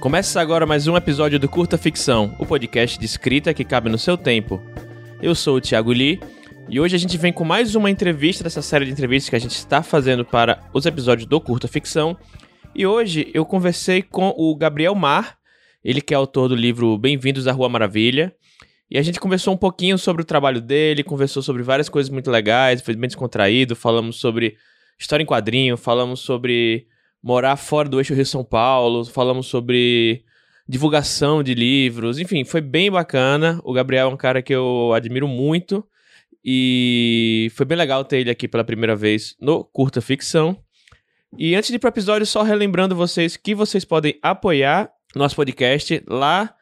Começa agora mais um episódio do Curta Ficção, o podcast de escrita que cabe no seu tempo. Eu sou o Thiago Lee e hoje a gente vem com mais uma entrevista dessa série de entrevistas que a gente está fazendo para os episódios do Curta Ficção. E hoje eu conversei com o Gabriel Mar, ele que é autor do livro Bem-vindos à Rua Maravilha. E a gente conversou um pouquinho sobre o trabalho dele, conversou sobre várias coisas muito legais, foi bem descontraído, falamos sobre história em quadrinho, falamos sobre morar fora do eixo Rio-São Paulo, falamos sobre divulgação de livros, enfim, foi bem bacana. O Gabriel é um cara que eu admiro muito e foi bem legal ter ele aqui pela primeira vez no Curta Ficção. E antes de ir para o episódio, só relembrando vocês que vocês podem apoiar nosso podcast lá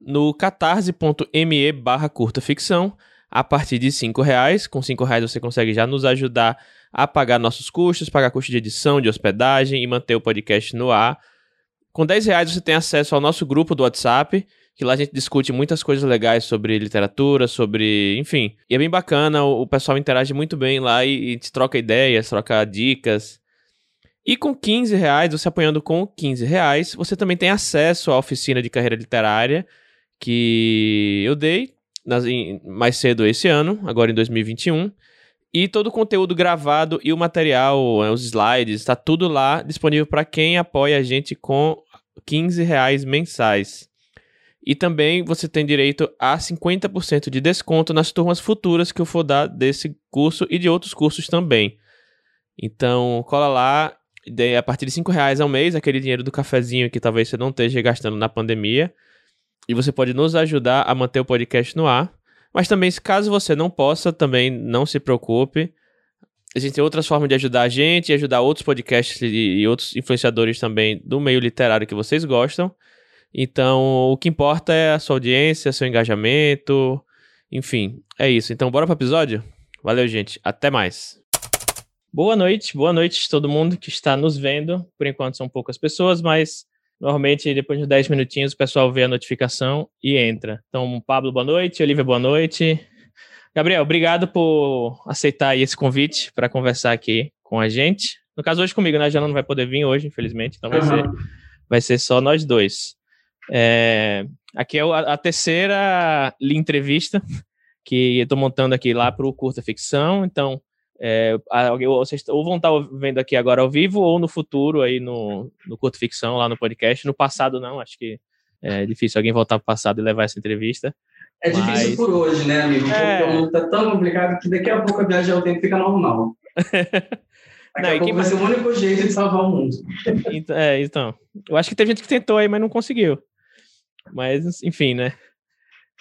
no catarse.me barra curta ficção a partir de cinco reais. Com cinco reais você consegue já nos ajudar a pagar nossos custos, pagar custo de edição, de hospedagem e manter o podcast no ar. Com 10 reais você tem acesso ao nosso grupo do WhatsApp, que lá a gente discute muitas coisas legais sobre literatura, sobre. enfim. E é bem bacana, o, pessoal interage muito bem lá e, e troca ideias, troca dicas. E com 15 reais, você apoiando com 15 reais, você também tem acesso à oficina de carreira literária que eu dei nas, em, mais cedo esse ano, agora em 2021. E todo o conteúdo gravado e o material, é, os slides, está tudo lá disponível para quem apoia a gente com 15 reais mensais. E também você tem direito a 50% de desconto nas turmas futuras que eu for dar desse curso e de outros cursos também. Então, cola lá, a partir de 5 reais ao mês, aquele dinheiro do cafezinho que talvez você não esteja gastando na pandemia. E você pode nos ajudar a manter o podcast no ar. Mas também, caso você não possa, também não se preocupe. Existem outras formas de ajudar a gente e ajudar outros podcasts e outros influenciadores também do meio literário que vocês gostam. Então, o que importa é a sua audiência, seu engajamento, enfim, é isso. Então, bora para o episódio? Valeu, gente. Até mais. Boa noite, boa noite todo mundo que está nos vendo. Por enquanto são poucas pessoas, mas Normalmente, depois de 10 minutinhos, o pessoal vê a notificação e entra. Então, Pablo, boa noite. Olivia, boa noite. Gabriel, obrigado por aceitar esse convite para conversar aqui com a gente. No caso, hoje comigo, né? A Jana não vai poder vir hoje, infelizmente. Então, vai, uhum. ser, vai ser só nós dois. É, aqui é a, a terceira entrevista que eu estou montando aqui lá para o Curta Ficção. Então, é, vocês ou vão estar vendo aqui agora ao vivo ou no futuro aí no, no Curto Ficção, lá no podcast. No passado não, acho que é difícil alguém voltar para o passado e levar essa entrevista. É mas... difícil por hoje, né, amigo? É... Porque o mundo tá tão complicado que daqui a pouco a viagem ao tempo fica normal. Daqui não, a pouco vai ser o único jeito de salvar o mundo. então, é, então. Eu acho que tem gente que tentou aí, mas não conseguiu. Mas, enfim, né?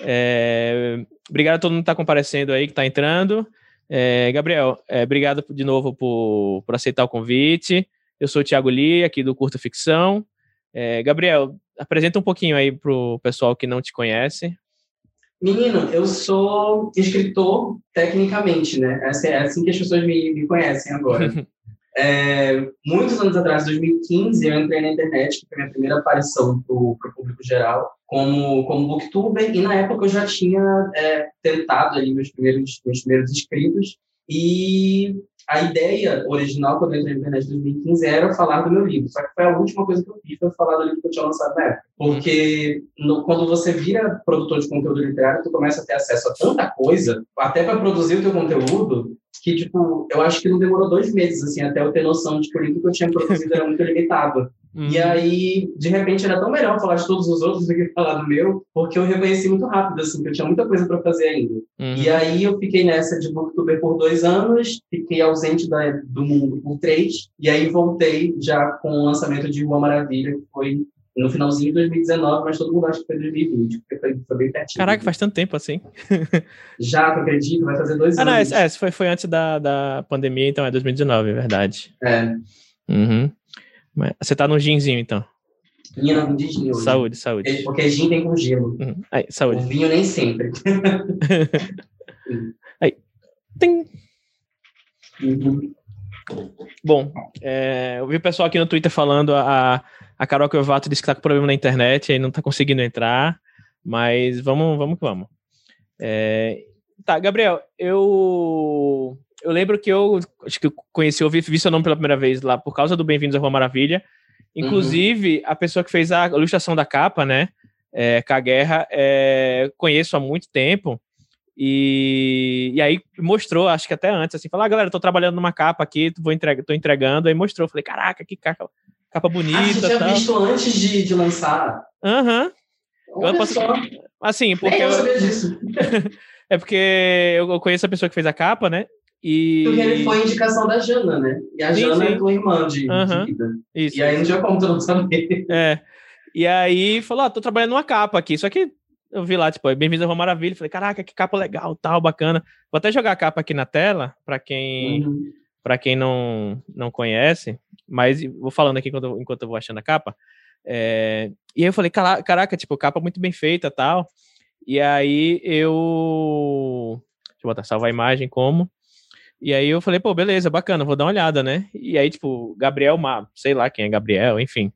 É... Obrigado a todo mundo que está comparecendo aí, que está entrando. É, Gabriel, é, obrigado de novo por, por aceitar o convite. Eu sou o Thiago Lee, aqui do Curta Ficção. É, Gabriel, apresenta um pouquinho aí para o pessoal que não te conhece. Menino, eu sou escritor tecnicamente, né? É, é assim que as pessoas me, me conhecem agora. é, muitos anos atrás, em 2015, eu entrei na internet, que foi minha primeira aparição para o público geral como, como booktuber, e na época eu já tinha é, tentado ali meus primeiros, meus primeiros inscritos, e a ideia original, quando eu entrei na internet em 2015, era falar do meu livro. Só que foi a última coisa que eu fiz, foi falar do livro que eu tinha lançado na época. Porque no, quando você vira produtor de conteúdo literário, tu começa a ter acesso a tanta coisa, até para produzir o teu conteúdo, que, tipo, eu acho que não demorou dois meses, assim, até eu ter noção de que o livro que eu tinha produzido era muito limitado. Uhum. E aí, de repente, era tão melhor falar de todos os outros do que falar do meu, porque eu reconheci muito rápido, assim, que eu tinha muita coisa para fazer ainda. Uhum. E aí, eu fiquei nessa de booktuber por dois anos, fiquei ausente da, do mundo por três, e aí voltei já com o lançamento de Rua Maravilha, que foi no finalzinho de 2019, mas todo mundo acha que foi 2020, porque foi, foi bem pertinho. Caraca, faz tanto tempo assim. Já, tu acredito, vai fazer dois ah, anos. Não, é, é, foi, foi antes da, da pandemia, então é 2019, é verdade. É. Uhum. Você tá no ginzinho, então? Minha não de gin hoje. Saúde, saúde. É, porque gin tem com gelo. Uhum. Aí, saúde. O vinho nem sempre. Aí. Tem. Uhum. Bom, é, eu vi o pessoal aqui no Twitter falando, a, a Carol Covato disse que tá com problema na internet, aí não tá conseguindo entrar, mas vamos, vamos que vamos. É, tá, Gabriel, eu eu lembro que eu acho que eu conheci, ouvi, vi seu nome pela primeira vez lá por causa do Bem-vindos à Rua Maravilha. Inclusive, uhum. a pessoa que fez a ilustração da capa, né? É, Guerra, é, conheço há muito tempo. E, e aí mostrou, acho que até antes, assim, falou, ah, galera, tô trabalhando numa capa aqui, vou entregar, tô entregando. Aí mostrou, falei, caraca, que capa, capa bonita. Ah, você tinha tal. visto antes de, de lançar? Aham. Uhum. Eu posso... Assim, porque. eu sabia disso. é porque eu conheço a pessoa que fez a capa, né? E... Porque ele foi indicação da Jana, né? E a sim, Jana sim. é tua irmã de, uhum. de vida. Isso. E aí não tinha como tu não saber. É. E aí falou: ah, tô trabalhando numa capa aqui. Só que eu vi lá, tipo, Bem-vindo a Rua Maravilha. Falei, caraca, que capa legal, tal, bacana. Vou até jogar a capa aqui na tela, para quem, uhum. Pra quem não, não conhece. Mas vou falando aqui enquanto, enquanto eu vou achando a capa. É... E aí eu falei, caraca, tipo, capa muito bem feita tal. E aí eu. Deixa eu botar salvar a imagem como. E aí eu falei, pô, beleza, bacana, vou dar uma olhada, né? E aí, tipo, Gabriel, sei lá quem é Gabriel, enfim.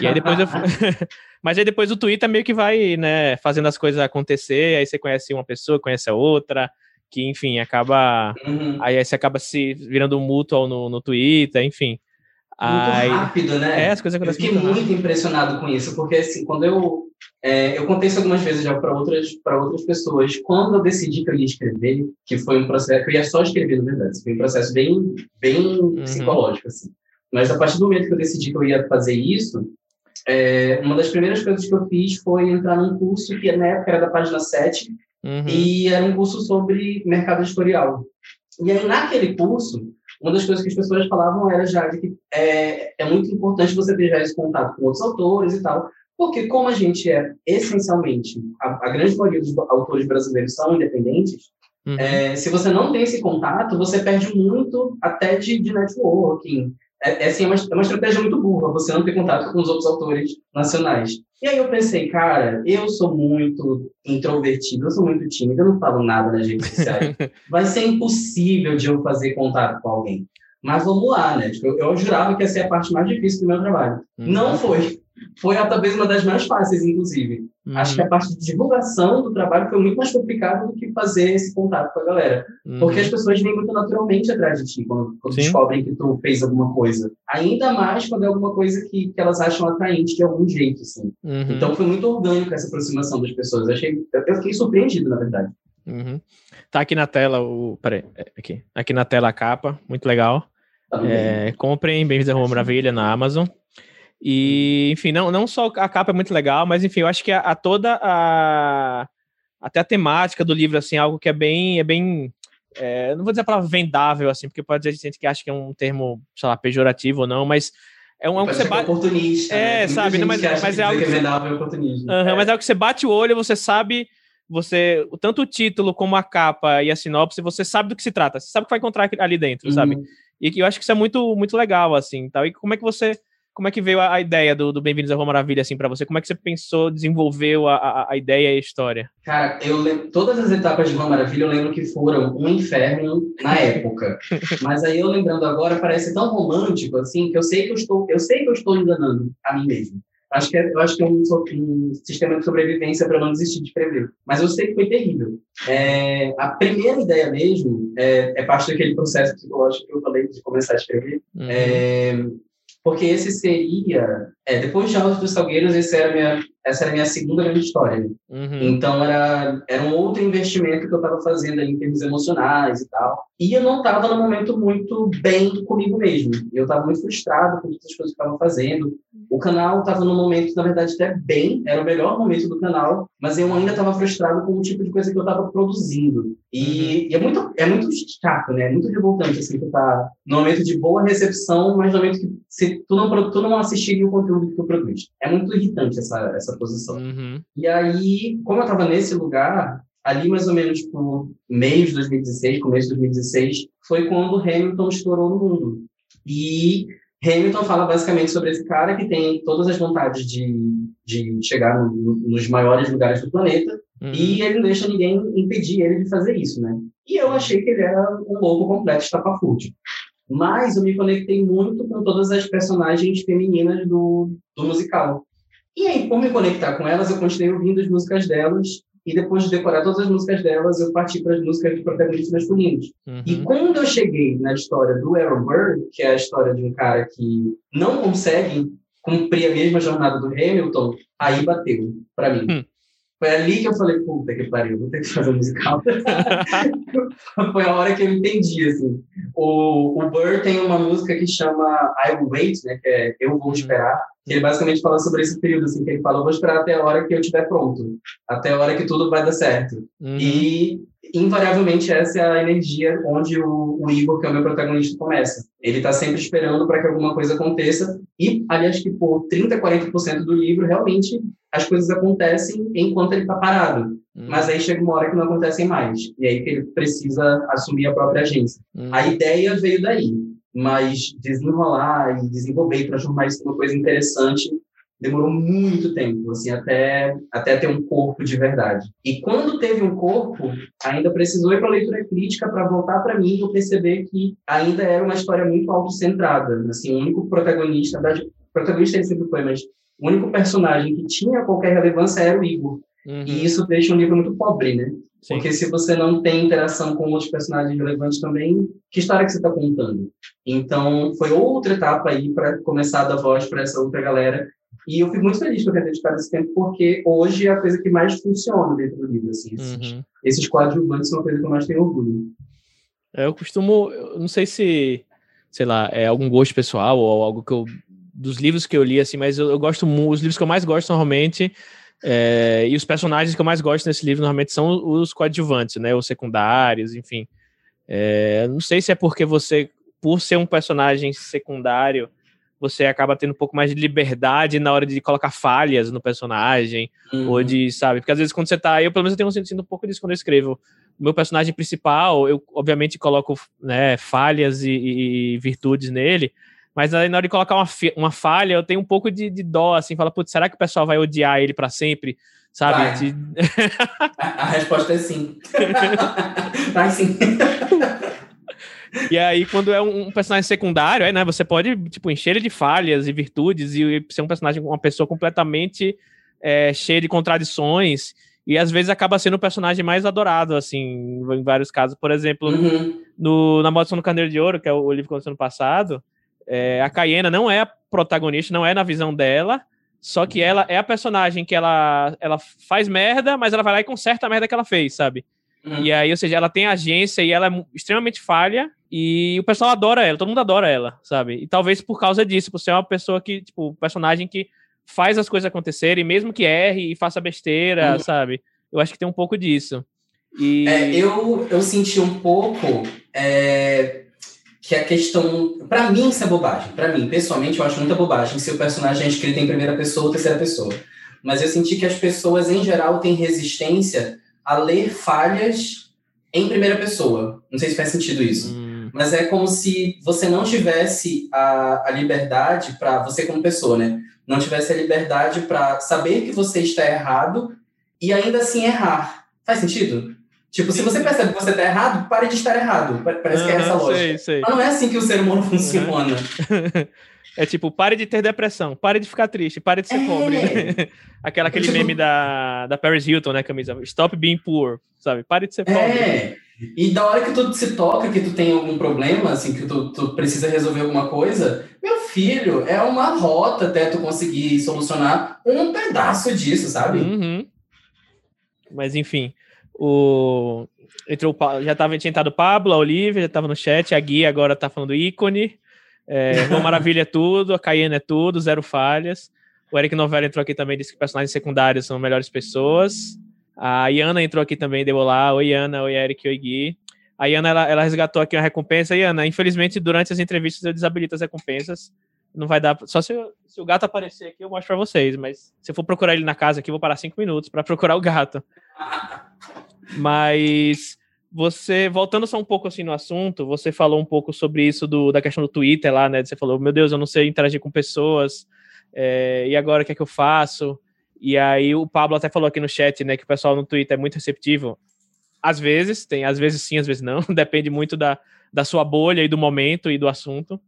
E aí depois eu. Mas aí depois o Twitter meio que vai, né, fazendo as coisas acontecer, aí você conhece uma pessoa, conhece a outra, que, enfim, acaba. Uhum. Aí você acaba se virando mútuo no, no Twitter, enfim. Muito aí... rápido, né? É, as coisas acontecem. Eu fiquei muito, muito impressionado com isso, porque assim, quando eu é, eu contei isso algumas vezes já para outras, para outras pessoas. Quando eu decidi que eu ia escrever, que foi um processo, que eu ia só escrever, na verdade, foi um processo bem, bem uhum. psicológico, assim. Mas a partir do momento que eu decidi que eu ia fazer isso, é, uma das primeiras coisas que eu fiz foi entrar num curso que na época era da página 7, uhum. e era um curso sobre mercado editorial. E aí, naquele curso, uma das coisas que as pessoas falavam era já de que é, é muito importante você ter já esse contato com outros autores e tal, porque como a gente é essencialmente, a, a grande maioria dos autores brasileiros são independentes, uhum. é, se você não tem esse contato, você perde muito até de, de networking. É, é, assim, é, uma, é uma estratégia muito burra você não ter contato com os outros autores nacionais. E aí eu pensei, cara, eu sou muito introvertido, eu sou muito tímido, eu não falo nada nas redes sociais. Vai ser impossível de eu fazer contato com alguém. Mas vamos lá, né? Tipo, eu, eu jurava que ia ser a parte mais difícil do meu trabalho. Uhum. Não foi foi talvez uma das mais fáceis, inclusive. Uhum. Acho que a parte de divulgação do trabalho foi muito mais complicada do que fazer esse contato com a galera. Uhum. Porque as pessoas vêm muito naturalmente atrás de ti quando, quando descobrem que tu fez alguma coisa. Ainda mais quando é alguma coisa que, que elas acham atraente de algum jeito, assim. Uhum. Então foi muito orgânico essa aproximação das pessoas. Eu, achei, eu fiquei surpreendido, na verdade. Uhum. Tá aqui na tela o. Peraí, é, aqui. Aqui na tela a capa, muito legal. Tá é, comprem Bem-vindos a Rua Maravilha na Amazon. E, enfim, não, não só a capa é muito legal, mas enfim, eu acho que a, a toda a. Até a temática do livro, assim, é algo que é bem. É bem é, não vou dizer a palavra vendável, assim, porque pode ter gente que acha que é um termo, sei lá, pejorativo ou não, mas é um, algo que você bate. oportunista. É, né? sabe, não, mas, mas é algo. Que é vendável. Uhum, é. Mas é algo que você bate o olho, você sabe. Você, tanto o título como a capa e a sinopse, você sabe do que se trata, você sabe o que vai encontrar ali dentro, uhum. sabe? E eu acho que isso é muito, muito legal, assim, tal. E como é que você como é que veio a, a ideia do, do Bem-vindos à Rua Maravilha, assim, para você? Como é que você pensou, desenvolveu a, a, a, ideia e a história? Cara, eu lembro, todas as etapas de Rua Maravilha eu lembro que foram um inferno na época. Mas aí eu lembrando agora, parece tão romântico, assim, que eu sei que eu estou, eu sei que eu estou enganando a mim mesmo. Acho que é, eu acho que é um, um sistema de sobrevivência para não desistir de escrever. Mas eu sei que foi terrível. É, a primeira ideia mesmo é, é, parte daquele processo psicológico que eu falei de começar a escrever. Uhum. É, porque esse seria, é, depois de Altos dos Salgueiros, esse era minha, essa era a minha segunda grande história. Uhum. Então, era, era um outro investimento que eu estava fazendo ali em termos emocionais e tal. E eu não estava num momento muito bem comigo mesmo. Eu estava muito frustrado com todas as coisas que estava fazendo. O canal estava num momento, na verdade, até bem, era o melhor momento do canal, mas eu ainda estava frustrado com o tipo de coisa que eu estava produzindo. E, uhum. e, é, muito, é muito chato, né? É muito revoltante, assim, tu tá num momento de boa recepção, mas no momento que se tu não, tu não assistiria o conteúdo que tu produz. É muito irritante essa, essa posição. Uhum. E aí, como eu estava nesse lugar, ali mais ou menos por meio de 2016, começo de 2016, foi quando Hamilton estourou no mundo. E Hamilton fala basicamente sobre esse cara que tem todas as vontades de, de chegar no, nos maiores lugares do planeta uhum. e ele não deixa ninguém impedir ele de fazer isso, né? E eu achei que ele era um louco completo estapafúrdio. Mas eu me conectei muito com todas as personagens femininas do, do musical. E aí, por me conectar com elas, eu continuei ouvindo as músicas delas e depois de decorar todas as músicas delas, eu parti para as músicas de protagonistas masculinos. Uhum. E quando eu cheguei na história do Aaron Burr, que é a história de um cara que não consegue cumprir a mesma jornada do Hamilton, aí bateu para mim. Hum. Foi ali que eu falei, puta que pariu, vou ter que fazer um musical. Foi a hora que eu entendi, assim. O, o Burr tem uma música que chama I Will Wait, né, que é Eu Vou Esperar, que ele basicamente fala sobre esse período, assim, que ele fala, eu vou esperar até a hora que eu estiver pronto, até a hora que tudo vai dar certo. Uhum. E invariavelmente essa é a energia onde o, o Igor, que é o meu protagonista, começa. Ele está sempre esperando para que alguma coisa aconteça e, aliás, que por 30, 40% do livro, realmente as coisas acontecem enquanto ele está parado. Hum. Mas aí chega uma hora que não acontecem mais. E aí que ele precisa assumir a própria agência. Hum. A ideia veio daí. Mas desenrolar e desenvolver e transformar isso numa coisa interessante demorou muito tempo, assim, até, até ter um corpo de verdade. E quando teve um corpo, ainda precisou ir para a leitura crítica para voltar para mim e perceber que ainda era uma história muito autocentrada. Assim, o único protagonista, da, protagonista ele sempre foi, mas o único personagem que tinha qualquer relevância era o Igor. Uhum. E isso deixa um livro muito pobre, né? Sim. Porque se você não tem interação com outros personagens relevantes também, que história que você está contando? Então, foi outra etapa aí para começar a dar voz para essa outra galera e eu fico muito feliz por ter dedicado esse tempo, porque hoje é a coisa que mais funciona dentro do livro. Assim, esses, uhum. esses coadjuvantes são a coisa que eu mais tenho orgulho. É, eu costumo, eu não sei se, sei lá, é algum gosto pessoal ou algo que eu, dos livros que eu li, assim, mas eu, eu gosto muito, os livros que eu mais gosto normalmente, é, e os personagens que eu mais gosto nesse livro normalmente são os coadjuvantes, né, os secundários, enfim. É, não sei se é porque você, por ser um personagem secundário, você acaba tendo um pouco mais de liberdade na hora de colocar falhas no personagem, uhum. ou de, sabe? Porque às vezes quando você tá. Eu, pelo menos, eu tenho sentido um pouco disso quando eu escrevo. O meu personagem principal, eu obviamente coloco né, falhas e, e, virtudes nele, mas na hora de colocar uma, uma falha, eu tenho um pouco de, de dó, assim, fala, putz, será que o pessoal vai odiar ele para sempre? Sabe? De... a, a resposta é sim. vai sim. E aí, quando é um, personagem secundário, aí, né, você pode, tipo, encher ele de falhas e virtudes e ser um personagem, uma pessoa completamente é, cheia de contradições e às vezes acaba sendo o personagem mais adorado, assim, em vários casos. Por exemplo, uhum. no, na Maldição do Carneiro de Ouro, que é o, livro que aconteceu no passado, é, a Cayena não é a protagonista, não é na visão dela, só que ela é a personagem que ela, ela faz merda, mas ela vai lá e conserta a merda que ela fez, sabe? Uhum. E aí, ou seja, ela tem agência e ela é extremamente falha, e o pessoal adora ela, todo mundo adora ela, sabe? E talvez por causa disso, por ser uma pessoa que, tipo, personagem que faz as coisas acontecerem, mesmo que erre e faça besteira, uhum. sabe? Eu acho que tem um pouco disso. E... É, eu, eu senti um pouco é, que a questão. para mim, isso é bobagem. para mim, pessoalmente, eu acho muita bobagem se o personagem é escrito em primeira pessoa ou terceira pessoa. Mas eu senti que as pessoas, em geral, têm resistência a ler falhas em primeira pessoa. Não sei se faz sentido isso. Hum mas é como se você não tivesse a, a liberdade para você como pessoa, né? Não tivesse a liberdade para saber que você está errado e ainda assim errar. Faz sentido? Tipo, se você percebe que você está errado, pare de estar errado. Parece uhum, que é essa lógica. Sei, sei. Mas não é assim que o ser humano funciona. Uhum. É tipo, pare de ter depressão, pare de ficar triste, pare de ser é. pobre. Né? Aquela, aquele tipo... meme da, da Paris Hilton, né, camisa? Stop being poor, sabe? Pare de ser pobre. É. E da hora que tu se toca, que tu tem algum problema, assim, que tu, tu precisa resolver alguma coisa, meu filho, é uma rota até tu conseguir solucionar um pedaço disso, sabe? Uhum. Mas enfim, o entrou já tava tinha entrado o Pablo, a Olivia, já tava no chat, a Gui agora tá falando ícone. É, maravilha é tudo, a Cayenne é tudo, zero falhas. O Eric Novella entrou aqui também, disse que personagens secundários são melhores pessoas. A Iana entrou aqui também, deu olá. Oi, Ana. Oi, Eric. Oi, Gui. A Iana, ela, ela resgatou aqui uma recompensa. Iana, infelizmente, durante as entrevistas eu desabilito as recompensas. Não vai dar. Só se, se o gato aparecer aqui, eu mostro pra vocês. Mas se eu for procurar ele na casa aqui, eu vou parar cinco minutos para procurar o gato. Mas você, voltando só um pouco assim no assunto, você falou um pouco sobre isso do, da questão do Twitter lá, né? Você falou, meu Deus, eu não sei interagir com pessoas, é, e agora o que é que eu faço? E aí o Pablo até falou aqui no chat, né, que o pessoal no Twitter é muito receptivo. Às vezes, tem, às vezes sim, às vezes não, depende muito da, da sua bolha e do momento e do assunto.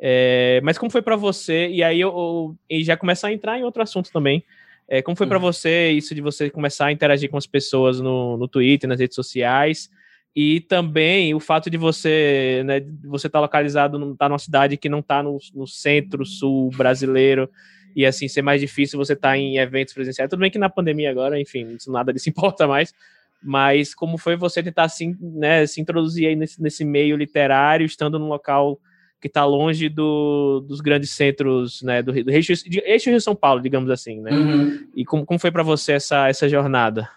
É, mas como foi para você? E aí eu, eu, e já começar a entrar em outro assunto também. É, como foi para uhum. você isso de você começar a interagir com as pessoas no, no Twitter, nas redes sociais? E também o fato de você, né, você estar tá localizado, tá numa cidade que não está no, no centro-sul brasileiro, e assim, ser mais difícil você estar tá em eventos presenciais. Tudo bem que na pandemia agora, enfim, isso nada disso importa mais, mas como foi você tentar assim, né, se introduzir aí nesse, nesse meio literário, estando num local que está longe do, dos grandes centros, né, do, do eixo, eixo Rio São Paulo, digamos assim, né? Uhum. E como, como foi para você essa, essa jornada?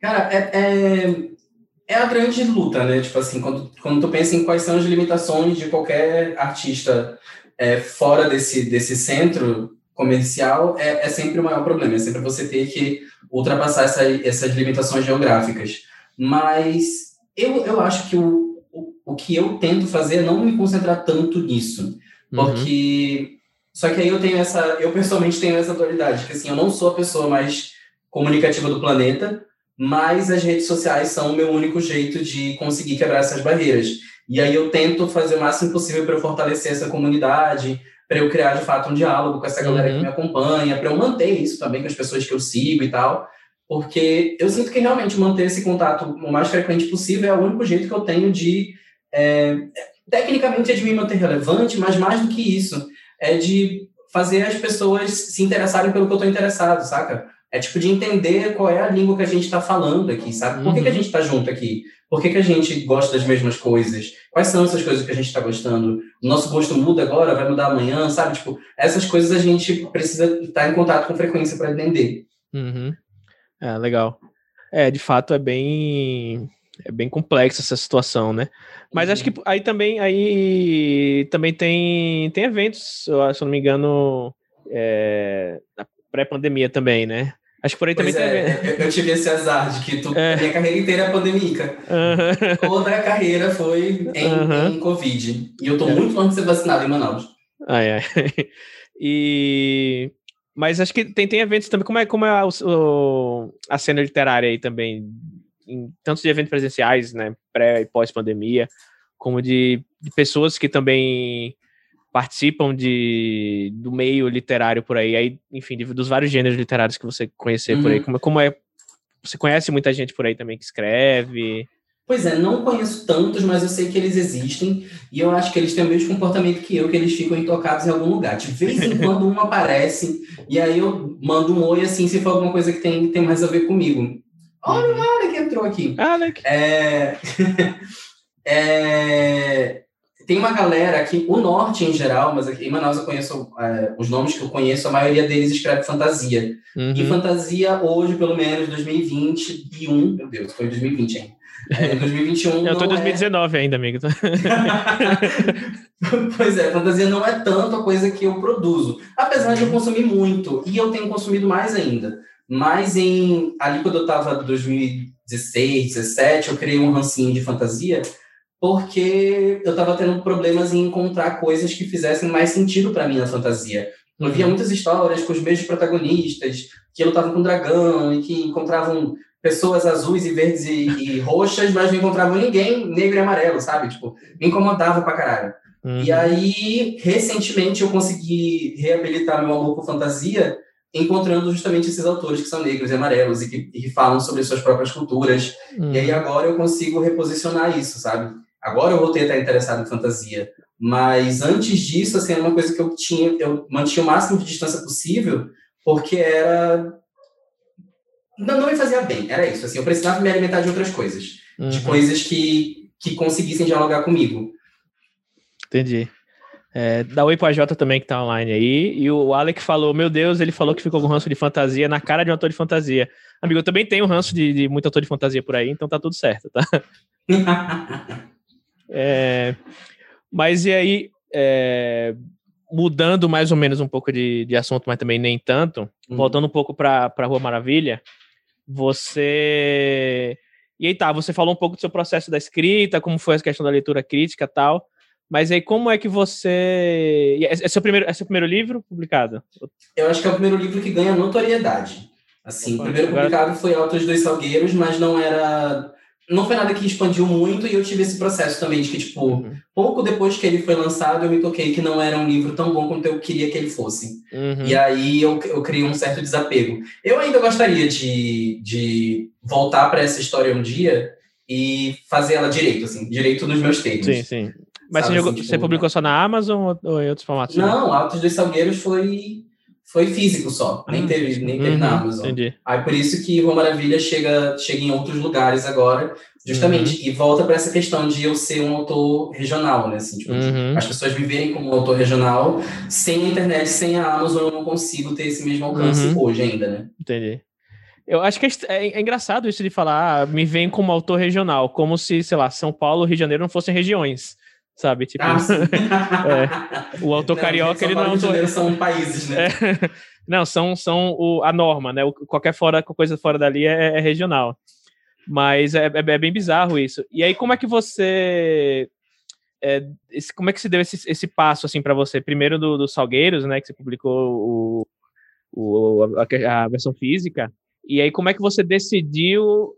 Cara, é, é, é, a grande luta, né? Tipo assim, quando, quando tu pensa em quais são as limitações de qualquer artista é, fora desse, desse centro comercial, é, é sempre o maior problema. É sempre você ter que ultrapassar essa, essas limitações geográficas. Mas eu, eu acho que o, o que eu tento fazer é não me concentrar tanto nisso. Uhum. Porque. Uhum. Só que aí eu tenho essa. Eu pessoalmente tenho essa dualidade, que assim, eu não sou a pessoa mais comunicativa do planeta, mas as redes sociais são o meu único jeito de conseguir quebrar essas barreiras. E aí eu tento fazer o máximo possível para eu fortalecer essa comunidade, para eu criar de fato um diálogo com essa galera uhum. que me acompanha, para eu manter isso também com as pessoas que eu sigo e tal porque eu sinto que realmente manter esse contato o mais frequente possível é o único jeito que eu tenho de é, tecnicamente é de me manter relevante, mas mais do que isso, é de fazer as pessoas se interessarem pelo que eu estou interessado, saca? É tipo de entender qual é a língua que a gente está falando aqui, sabe? Por que, que a uhum. gente está junto aqui? Por que, que a gente gosta das mesmas coisas? Quais são essas coisas que a gente está gostando? O nosso gosto muda agora, vai mudar amanhã, sabe? Tipo, essas coisas a gente precisa estar em contato com frequência para entender. Uhum. É, legal. É, de fato, é bem é bem complexa essa situação, né? Mas uhum. acho que aí também aí também tem tem eventos, se eu não me engano, é, na pré-pandemia também, né? Acho que por aí pois também é, tem. Eu, eu tive esse azar de que tu, é. minha carreira inteira é pandêmica. Uhum. Toda a carreira foi em, uhum. em Covid. E eu tô é. muito longe de ser vacinado em Manaus. Ai, ai. E. Mas acho que tem, tem eventos também. Como é, como é o, a cena literária aí também? Em tanto de eventos presenciais, né, pré e pós-pandemia, como de, de, pessoas que também participam de, do meio literário por aí, aí enfim, de, dos vários gêneros literários que você conhecer uhum. por aí. Uhum. Como, como é. Você conhece muita gente por aí também que escreve? Pois é, não conheço tantos, mas eu sei que eles existem e eu acho que eles têm o mesmo comportamento que eu, que eles ficam intocados em algum lugar. De vez em quando um aparece e aí eu mando um oi assim, se for alguma coisa que tem, tem mais a ver comigo. Olha o Alec entrou aqui. Alec. É... é... Tem uma galera aqui, o norte em geral, mas aqui em Manaus eu conheço é, os nomes que eu conheço, a maioria deles escreve fantasia. Uhum. E fantasia hoje, pelo menos, 2021, meu Deus, foi 2020, hein? É, 2021 Eu tô em 2019 é... ainda, amigo. pois é, fantasia não é tanto a coisa que eu produzo. Apesar de eu consumir muito, e eu tenho consumido mais ainda. Mas em ali quando eu estava em 2016, 2017, eu criei um rancinho de fantasia porque eu estava tendo problemas em encontrar coisas que fizessem mais sentido para mim na fantasia. Eu uhum. via muitas histórias com os mesmos protagonistas que lutavam com dragão e que encontravam pessoas azuis e verdes e, e roxas, mas não encontravam ninguém negro e amarelo, sabe? Tipo, me incomodava pra caralho. Uhum. E aí, recentemente, eu consegui reabilitar meu amor por fantasia encontrando justamente esses autores que são negros e amarelos e que, e falam sobre suas próprias culturas. Uhum. E aí agora eu consigo reposicionar isso, sabe? Agora eu voltei a estar interessado em fantasia. Mas antes disso, assim, era uma coisa que eu tinha, eu mantinha o máximo de distância possível, porque era não, não me fazia bem, era isso. Assim, eu precisava me alimentar de outras coisas, uhum. de coisas que, que conseguissem dialogar comigo. Entendi. É, dá oi AJ também que tá online aí. E o Alec falou: Meu Deus, ele falou que ficou com ranço de fantasia na cara de um ator de fantasia. Amigo, eu também tenho ranço de, de muito ator de fantasia por aí, então tá tudo certo, tá? é, mas e aí, é, mudando mais ou menos um pouco de, de assunto, mas também nem tanto, uhum. voltando um pouco pra, pra Rua Maravilha, você. E aí tá, você falou um pouco do seu processo da escrita, como foi a questão da leitura crítica e tal. Mas aí, como é que você. É, é seu primeiro, é seu primeiro livro publicado? Eu acho que é o primeiro livro que ganha notoriedade. Assim, Opa, o primeiro agora... publicado foi Altos dos Salgueiros, mas não era não foi nada que expandiu muito e eu tive esse processo também de que, tipo, uhum. pouco depois que ele foi lançado, eu me toquei que não era um livro tão bom quanto eu queria que ele fosse. Uhum. E aí eu, eu criei um certo desapego. Eu ainda gostaria de, de voltar para essa história um dia e fazer ela direito, assim, direito nos meus termos. Sim, sim. Mas você, jogou, assim, tipo, você, publicou só na Amazon ou em outros formatos? Não, Altos dos Salgueiros foi foi físico só, nem ah, teve, nem teve uhum, na Amazon. Entendi. Aí por isso que Rua Maravilha chega, chega em outros lugares agora, justamente, uhum. e volta para essa questão de eu ser um autor regional, né? Assim, tipo, uhum. As pessoas me verem como um autor regional, sem a internet, sem a Amazon, eu não consigo ter esse mesmo alcance hoje ainda, né? Entendi. Eu acho que é, é, é engraçado isso de falar, ah, me vem como autor regional, como se, sei lá, São Paulo e Rio de Janeiro não fossem regiões sabe? Tipo, ah, é, o autor não, carioca, ele não é são países, né? É, não, são, são o, a norma, né? O, qualquer fora, coisa fora dali é, é regional. Mas é, é, é, bem bizarro isso. E aí, como é que você... É, esse, como é que se deu esse, esse passo, assim, para você? Primeiro do, do Salgueiros, né? Que você publicou o, o a, a versão física. E aí, como é que você decidiu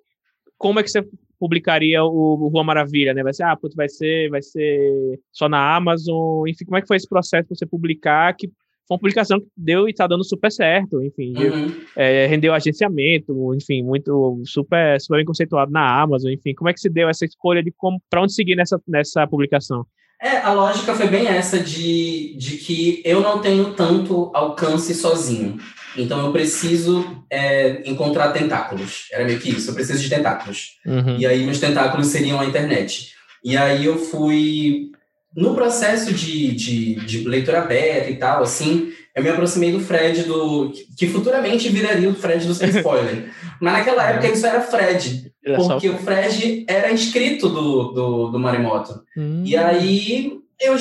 como é que você publicaria o, Rua Maravilha, né? Vai ser, ah, putz, vai ser, vai ser só na Amazon, enfim, como é que foi esse processo para você publicar, que foi uma publicação que deu e tá dando super certo, enfim, uhum. é, rendeu agenciamento, enfim, muito, super, super bem conceituado na Amazon, enfim, como é que se deu essa escolha de para onde seguir nessa, nessa publicação? É, a lógica foi bem essa de, de que eu não tenho tanto alcance sozinho. Então eu preciso é, encontrar tentáculos. Era meio que isso, eu preciso de tentáculos. Uhum. E aí meus tentáculos seriam a internet. E aí eu fui. No processo de, de, de leitura beta e tal, assim, eu me aproximei do Fred, do que futuramente viraria o Fred do Sem Spoiler. Mas naquela época isso era Fred. porque o Fred era inscrito do, do, do Marimoto. Hum. E aí eu,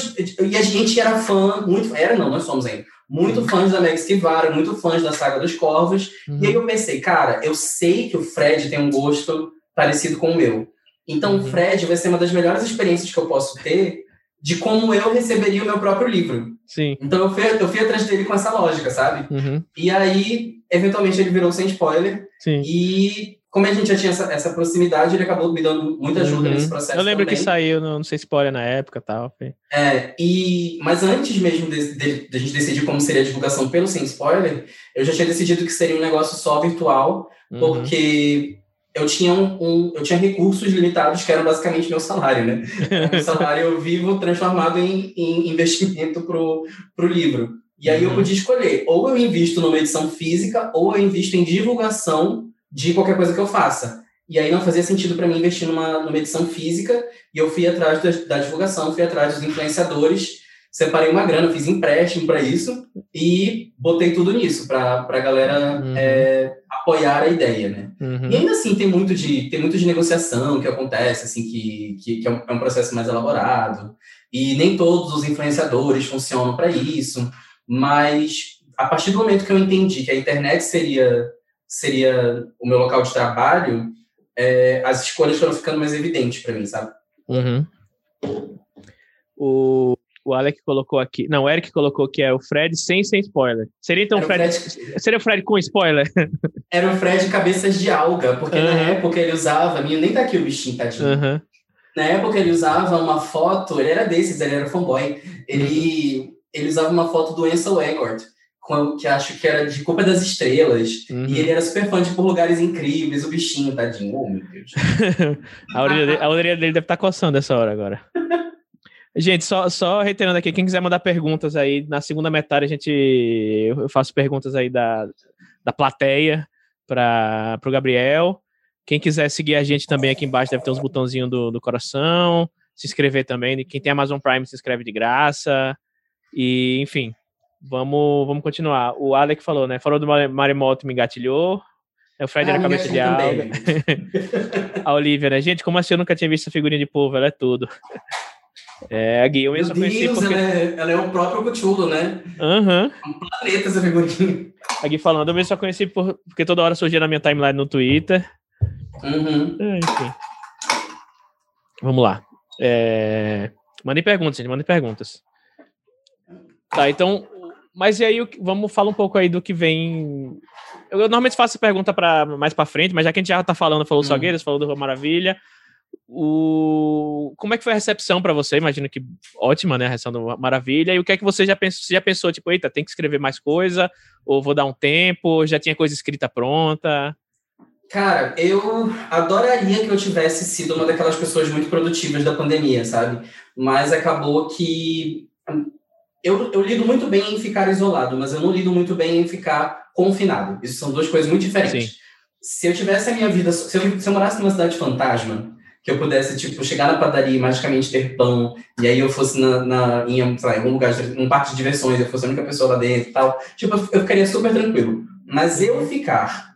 e a gente era fã, muito. Era não, nós somos ainda muito fãs da Meg Skivara, muito fãs da Saga dos Corvos. Uhum. E aí eu pensei, cara, eu sei que o Fred tem um gosto parecido com o meu. Então uhum. o Fred vai ser uma das melhores experiências que eu posso ter de como eu receberia o meu próprio livro. Sim. Então eu fui, eu fui atrás dele com essa lógica, sabe? Uhum. E aí, eventualmente, ele virou sem spoiler. Sim. E como a gente já tinha essa, essa proximidade, ele acabou me dando muita ajuda uhum. nesse processo. Eu lembro também. que saiu, não, não sei spoiler na época e tal. É, e, mas antes mesmo de, de, de, a gente decidir como seria a divulgação pelo sem spoiler, eu já tinha decidido que seria um negócio só virtual, uhum. porque eu tinha, um, um, eu tinha recursos limitados que eram basicamente meu salário, né? um salário vivo transformado em, em investimento para o livro. E aí uhum. eu podia escolher, ou eu invisto numa edição física, ou eu invisto em divulgação de qualquer coisa que eu faça. E aí não fazia sentido para mim investir numa, numa edição física, e eu fui atrás da, da divulgação, fui atrás dos influenciadores, separei uma grana, fiz empréstimo para isso e botei tudo nisso para a galera uhum. é, apoiar a ideia, né? Uhum. E ainda assim tem muito de tem muito de negociação que acontece, assim que, que, que é, um, é um processo mais elaborado e nem todos os influenciadores funcionam para isso, mas a partir do momento que eu entendi que a internet seria seria o meu local de trabalho, é, as escolhas foram ficando mais evidentes para mim, sabe? Uhum. O, o Alec colocou aqui. Não, o Eric colocou que é o Fred sem, sem spoiler. Seria então o Fred, Fred, Seria o Fred com spoiler? Era o Fred cabeças de alga, porque uhum. na época ele usava. Minha, nem tá aqui o bichinho, tadinho. Uhum. Na época ele usava uma foto, ele era desses, ele era fanboy. Ele, ele usava uma foto do Ansel Elgort que acho que era de Culpa das Estrelas. Uhum. E ele era super fã de Por Lugares Incríveis, o bichinho, tadinho. Oh, meu Deus. a, orelha dele, a orelha dele deve estar tá coçando essa hora agora. Gente, só, só reiterando aqui, quem quiser mandar perguntas aí, na segunda metade a gente eu faço perguntas aí da, da plateia para o Gabriel. Quem quiser seguir a gente também aqui embaixo deve ter uns botãozinhos do, do coração. Se inscrever também. Quem tem Amazon Prime se inscreve de graça. E, enfim, Vamos, vamos continuar. O Alec falou, né? Falou do Marimoto, me engatilhou. É o Fred ah, era cabeça de alga. a Olivia, né? Gente, como assim eu nunca tinha visto a figurinha de povo? Ela é tudo. É, a Gui, eu mesmo conheci Deus, porque... ela, é, ela é o próprio Cthulhu, né? Aham. Uhum. Um planeta essa figurinha. A Gui falando, eu mesmo só conheci por... porque toda hora surgia na minha timeline no Twitter. Uhum. É, enfim. Vamos lá. É... Mandem perguntas, gente, mandem perguntas. Tá, então, mas e aí, vamos falar um pouco aí do que vem. Eu normalmente faço pergunta para mais para frente, mas já que a gente já tá falando, falou do hum. Salgueiros, falou do Maravilha, o... Como é que foi a recepção para você? Imagino que ótima, né? A recepção do Maravilha. E o que é que você já pensou? Você já pensou, tipo, eita, tem que escrever mais coisa? Ou vou dar um tempo? Já tinha coisa escrita pronta? Cara, eu adoraria que eu tivesse sido uma daquelas pessoas muito produtivas da pandemia, sabe? Mas acabou que eu, eu lido muito bem em ficar isolado, mas eu não lido muito bem em ficar confinado. Isso são duas coisas muito diferentes. Sim. Se eu tivesse a minha vida, se eu, se eu morasse numa cidade fantasma, que eu pudesse, tipo, chegar na padaria e magicamente ter pão, e aí eu fosse na, na em, lá, em algum lugar, um parque de diversões, eu fosse a única pessoa lá dentro e tal, tipo, eu ficaria super tranquilo. Mas eu ficar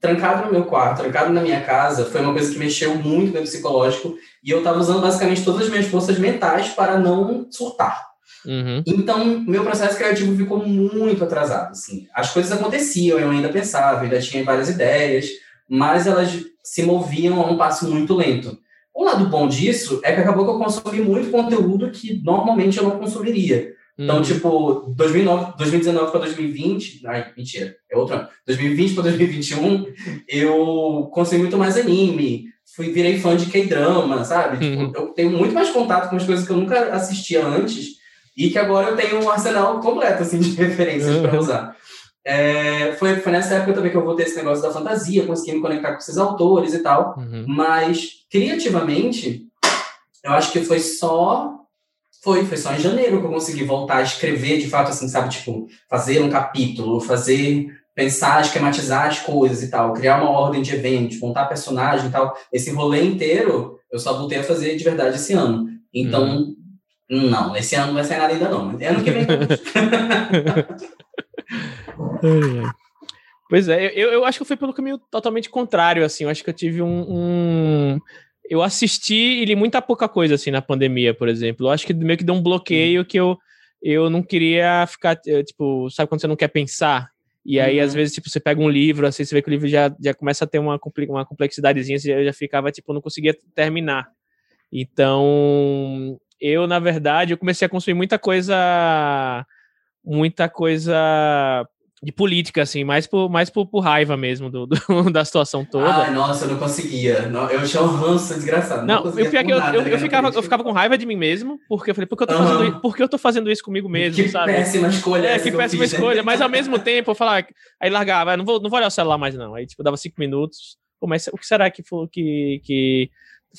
trancado no meu quarto, trancado na minha casa, foi uma coisa que mexeu muito no meu psicológico, e eu tava usando basicamente todas as minhas forças mentais para não surtar. Uhum. Então, meu processo criativo ficou muito atrasado. Assim. As coisas aconteciam, eu ainda pensava, ainda tinha várias ideias, mas elas se moviam a um passo muito lento. O lado bom disso é que acabou que eu consumi muito conteúdo que normalmente eu não consumiria. Então, uhum. tipo, 2009, 2019 para 2020, ai, mentira, é outro ano. 2020 para 2021, eu consumi muito mais anime, fui virei fã de K-drama, sabe? Tipo, uhum. eu tenho muito mais contato com as coisas que eu nunca assistia antes e que agora eu tenho um arsenal completo, assim, de referências para uhum. usar. É, foi, foi nessa época também que eu vou ter esse negócio da fantasia, consegui me conectar com esses autores e tal, uhum. mas criativamente, eu acho que foi só foi, foi só em janeiro que eu consegui voltar a escrever de fato, assim, sabe, tipo, fazer um capítulo, fazer, pensar, esquematizar as coisas e tal, criar uma ordem de eventos, montar personagem e tal. Esse rolê inteiro eu só voltei a fazer de verdade esse ano. Então, uhum. Não, esse ano não vai sair nada ainda não. Ano que vem. pois é, eu, eu acho que eu fui pelo caminho totalmente contrário, assim. Eu acho que eu tive um, um... Eu assisti e li muita pouca coisa, assim, na pandemia, por exemplo. Eu acho que meio que deu um bloqueio que eu, eu não queria ficar, eh, tipo, sabe quando você não quer pensar? E aí, uhum. às vezes, tipo, você pega um livro, assim, você vê que o livro já, já começa a ter uma, uma complexidadezinha, você já, já ficava, tipo, não conseguia terminar. Então, eu, na verdade, eu comecei a consumir muita coisa. Muita coisa de política, assim, mais por, mais por, por raiva mesmo do, do, da situação toda. Ai, nossa, eu não conseguia. Eu tinha um ranço desgraçado. Não, não eu, pior que eu, eu, eu, ficava, eu ficava com raiva de mim mesmo, porque eu falei, por que eu tô, uhum. fazendo, isso, por eu tô fazendo isso comigo mesmo, que sabe? péssima escolha. É, que péssima fiz, escolha, né? mas ao mesmo tempo eu falava, aí largava, não vou, não vou olhar o celular mais não. Aí, tipo, dava cinco minutos, Pô, mas o que será que, que, que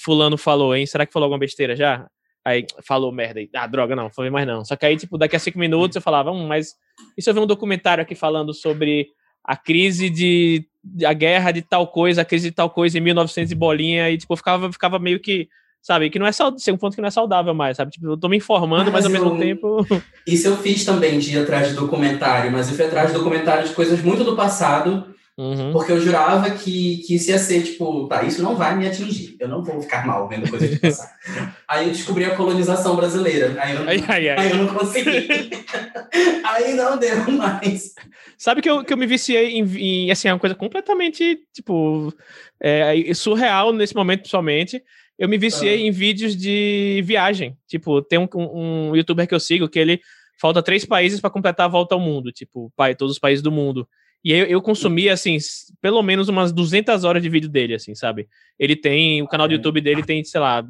fulano falou, hein? Será que falou alguma besteira já? Aí falou merda aí. Ah, droga, não, foi mais não. Só que aí, tipo, daqui a cinco minutos eu falava, hum, mas isso eu vi um documentário aqui falando sobre a crise de. a guerra de tal coisa, a crise de tal coisa em 1900 e bolinha, e, tipo, eu ficava, ficava meio que. Sabe, que não é saudável, um ponto que não é saudável mais, sabe? Tipo, eu tô me informando, mas, mas ao eu, mesmo tempo. Isso eu fiz também de ir atrás de documentário, mas eu fui atrás de documentário de coisas muito do passado Uhum. Porque eu jurava que, que isso ia ser, tipo, tá, isso não vai me atingir. Eu não vou ficar mal vendo coisa de passar. aí eu descobri a colonização brasileira. Aí eu, ai, ai, ai. Aí eu não consegui. aí não deu mais. Sabe que eu, que eu me viciei em, em assim, é uma coisa completamente, tipo, é, surreal nesse momento, pessoalmente. Eu me viciei ah. em vídeos de viagem. Tipo, tem um, um, um youtuber que eu sigo que ele falta três países para completar a volta ao mundo. Tipo, pai, todos os países do mundo. E eu, eu consumi, assim, pelo menos umas 200 horas de vídeo dele, assim, sabe? Ele tem, o canal do YouTube dele tem, sei lá,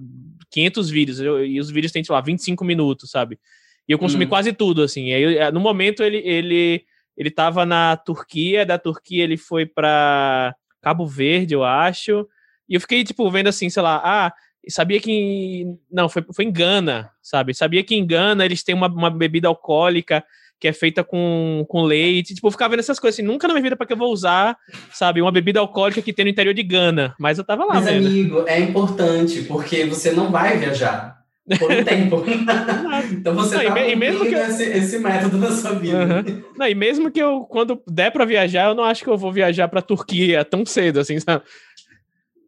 500 vídeos, e os vídeos têm, sei lá, 25 minutos, sabe? E eu consumi hum. quase tudo, assim. Aí, eh, no momento, ele, ele, ele tava na Turquia, da Turquia ele foi para Cabo Verde, eu acho. E eu fiquei, tipo, vendo assim, sei lá, ah, sabia que. Não, foi, foi em Gana, sabe? Sabia que em Gana eles têm uma, uma bebida alcoólica que é feita com, com leite. Tipo, eu ficava vendo essas coisas assim, nunca na minha vida para que eu vou usar, sabe, uma bebida alcoólica que tem no interior de Gana. Mas eu tava lá, Mas, vendo. amigo, é importante, porque você não vai viajar por um tempo. então você não, tá e, mesmo que eu... esse, esse, método na sua vida. Uhum. Não, e mesmo que eu, quando der para viajar, eu não acho que eu vou viajar pra Turquia tão cedo, assim, sabe?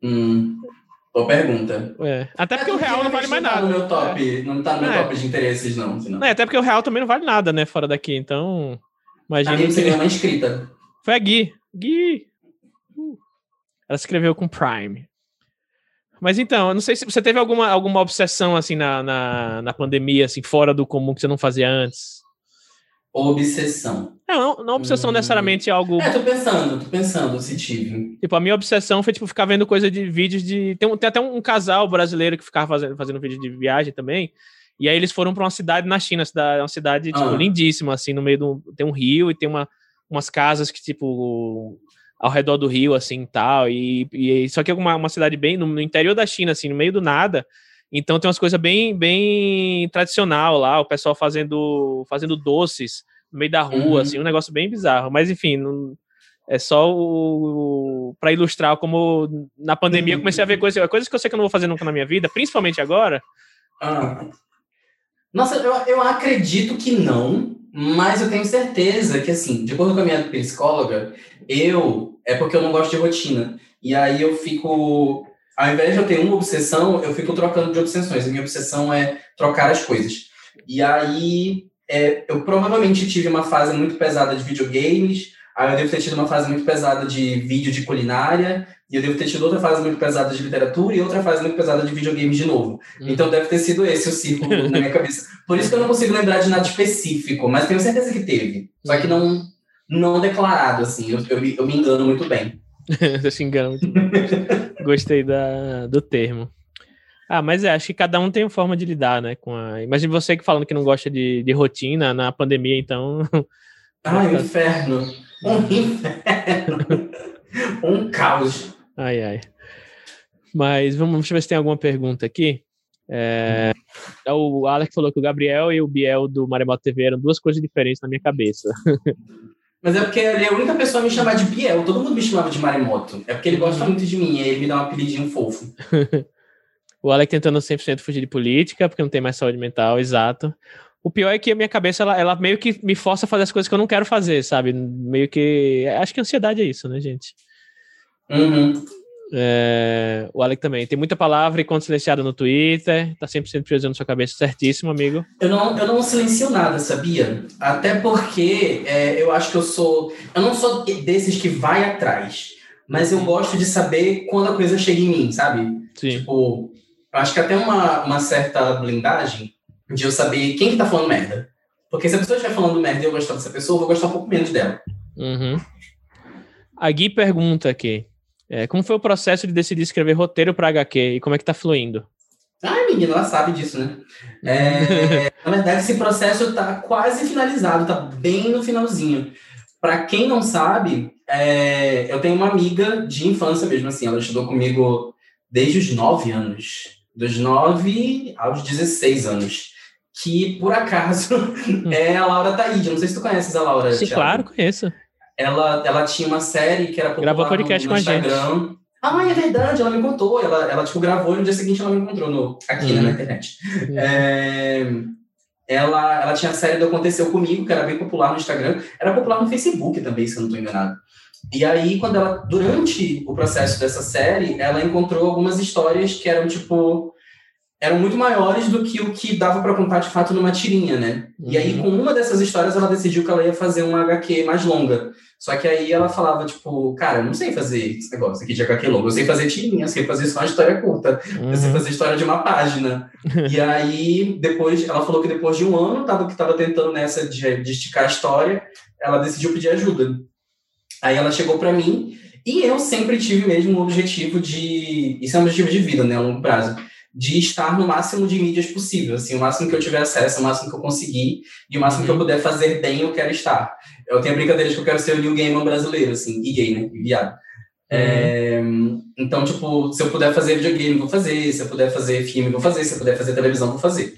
Hum. Boa pergunta. É. Até porque é, o real não vale mais tá nada. No meu top, é. Não tá no meu é. top de interesses, não, senão. É, até porque o real também não vale nada, né? Fora daqui. Então. Imagina. A seria uma inscrita. Foi a Gui. Gui. Uh. Ela escreveu com Prime. Mas então, eu não sei se você teve alguma, alguma obsessão assim na, na, na pandemia, assim, fora do comum que você não fazia antes. Obsessão. Não, não obsessão hum. necessariamente algo. É, tô pensando, tô pensando se tive. Tipo, a minha obsessão foi, tipo, ficar vendo coisa de vídeos de. Tem, tem até um casal brasileiro que ficava fazendo, fazendo vídeo de viagem também. E aí eles foram para uma cidade na China, uma cidade, tipo, ah. lindíssima, assim, no meio do. Tem um rio e tem uma, umas casas que, tipo, ao redor do rio, assim, tal. E, e só que é uma, uma cidade bem no, no interior da China, assim, no meio do nada. Então tem umas coisas bem, bem tradicional lá, o pessoal fazendo, fazendo doces no meio da rua, uhum. assim, um negócio bem bizarro. Mas enfim, não, é só o, para ilustrar como na pandemia eu comecei a ver coisas, coisas que eu sei que eu não vou fazer nunca na minha vida, principalmente agora. Ah. Nossa, eu, eu acredito que não, mas eu tenho certeza que, assim, de acordo com a minha psicóloga, eu. É porque eu não gosto de rotina. E aí eu fico ao invés de eu ter uma obsessão, eu fico trocando de obsessões. A minha obsessão é trocar as coisas. E aí, é, eu provavelmente tive uma fase muito pesada de videogames, aí eu devo ter tido uma fase muito pesada de vídeo de culinária, e eu devo ter tido outra fase muito pesada de literatura e outra fase muito pesada de videogames de novo. Hum. Então deve ter sido esse o círculo na minha cabeça. Por isso que eu não consigo lembrar de nada específico, mas tenho certeza que teve. Só que não, não declarado, assim. Eu, eu, eu me engano muito bem. Você se engana muito. Gostei da, do termo. Ah, mas é, acho que cada um tem uma forma de lidar, né? Com a... Imagina você que falando que não gosta de, de rotina na pandemia, então. Ai, um inferno! Um inferno! um caos. Ai, ai. Mas vamos, deixa eu ver se tem alguma pergunta aqui. É, o Alex falou que o Gabriel e o Biel do Maremoto TV eram duas coisas diferentes na minha cabeça. Mas é porque ele é a única pessoa a me chamar de Biel. Todo mundo me chamava de Maremoto. É porque ele gosta muito de mim, e ele me dá um apelidinho fofo. O Alec tentando 100% fugir de política, porque não tem mais saúde mental, exato. O pior é que a minha cabeça, ela, ela meio que me força a fazer as coisas que eu não quero fazer, sabe? Meio que. Acho que ansiedade é isso, né, gente? Uhum. É, o Alec também. Tem muita palavra e conta silenciada no Twitter. Tá 100% priorizando sua cabeça. Certíssimo, amigo. Eu não, eu não silencio nada, sabia? Até porque é, eu acho que eu sou... Eu não sou desses que vai atrás. Mas eu gosto de saber quando a coisa chega em mim, sabe? Sim. Tipo, acho que até uma, uma certa blindagem de eu saber quem que tá falando merda. Porque se a pessoa estiver falando merda e eu gostar dessa pessoa, eu vou gostar um pouco menos dela. Uhum. A Gui pergunta aqui. É, como foi o processo de decidir escrever roteiro para HQ e como é que tá fluindo? Ai, menina, ela sabe disso, né? É, na verdade, esse processo tá quase finalizado, tá bem no finalzinho. Para quem não sabe, é, eu tenho uma amiga de infância mesmo, assim, ela estudou comigo desde os 9 anos, dos 9 aos 16 anos, que por acaso é a Laura Taíde. Não sei se tu conheces a Laura. Sim, Thiago. claro, conheço ela, ela tinha uma série que era popular Gravou podcast no, no com Instagram. A gente. Ah, é verdade, ela me contou. Ela, ela tipo, gravou e no dia seguinte ela me encontrou no, aqui né, uhum. na internet. Uhum. É, ela, ela tinha a série do Aconteceu Comigo, que era bem popular no Instagram. Era popular no Facebook também, se eu não estou enganado. E aí, quando ela, durante o processo dessa série, ela encontrou algumas histórias que eram, tipo, eram muito maiores do que o que dava para contar de fato numa tirinha, né? Uhum. E aí, uhum. com uma dessas histórias, ela decidiu que ela ia fazer uma HQ mais longa. Só que aí ela falava, tipo, cara, eu não sei fazer esse negócio aqui de HQ longo, eu sei fazer tirinha, eu sei fazer só uma história curta, uhum. eu sei uhum. fazer história de uma página. e aí, depois, ela falou que depois de um ano, tava, que tava tentando nessa de, de esticar a história, ela decidiu pedir ajuda. Aí ela chegou para mim, e eu sempre tive mesmo o objetivo de. Isso é um objetivo de vida, né, a longo prazo de estar no máximo de mídias possível, assim, o máximo que eu tiver acesso, o máximo que eu conseguir e o máximo que eu uhum. puder fazer bem, eu quero estar. Eu tenho brincadeiras que eu quero ser o New Gamer brasileiro, assim, e gay, né, e viado. Uhum. É, então, tipo, se eu puder fazer videogame, vou fazer, se eu puder fazer filme, vou fazer, se eu puder fazer televisão, vou fazer.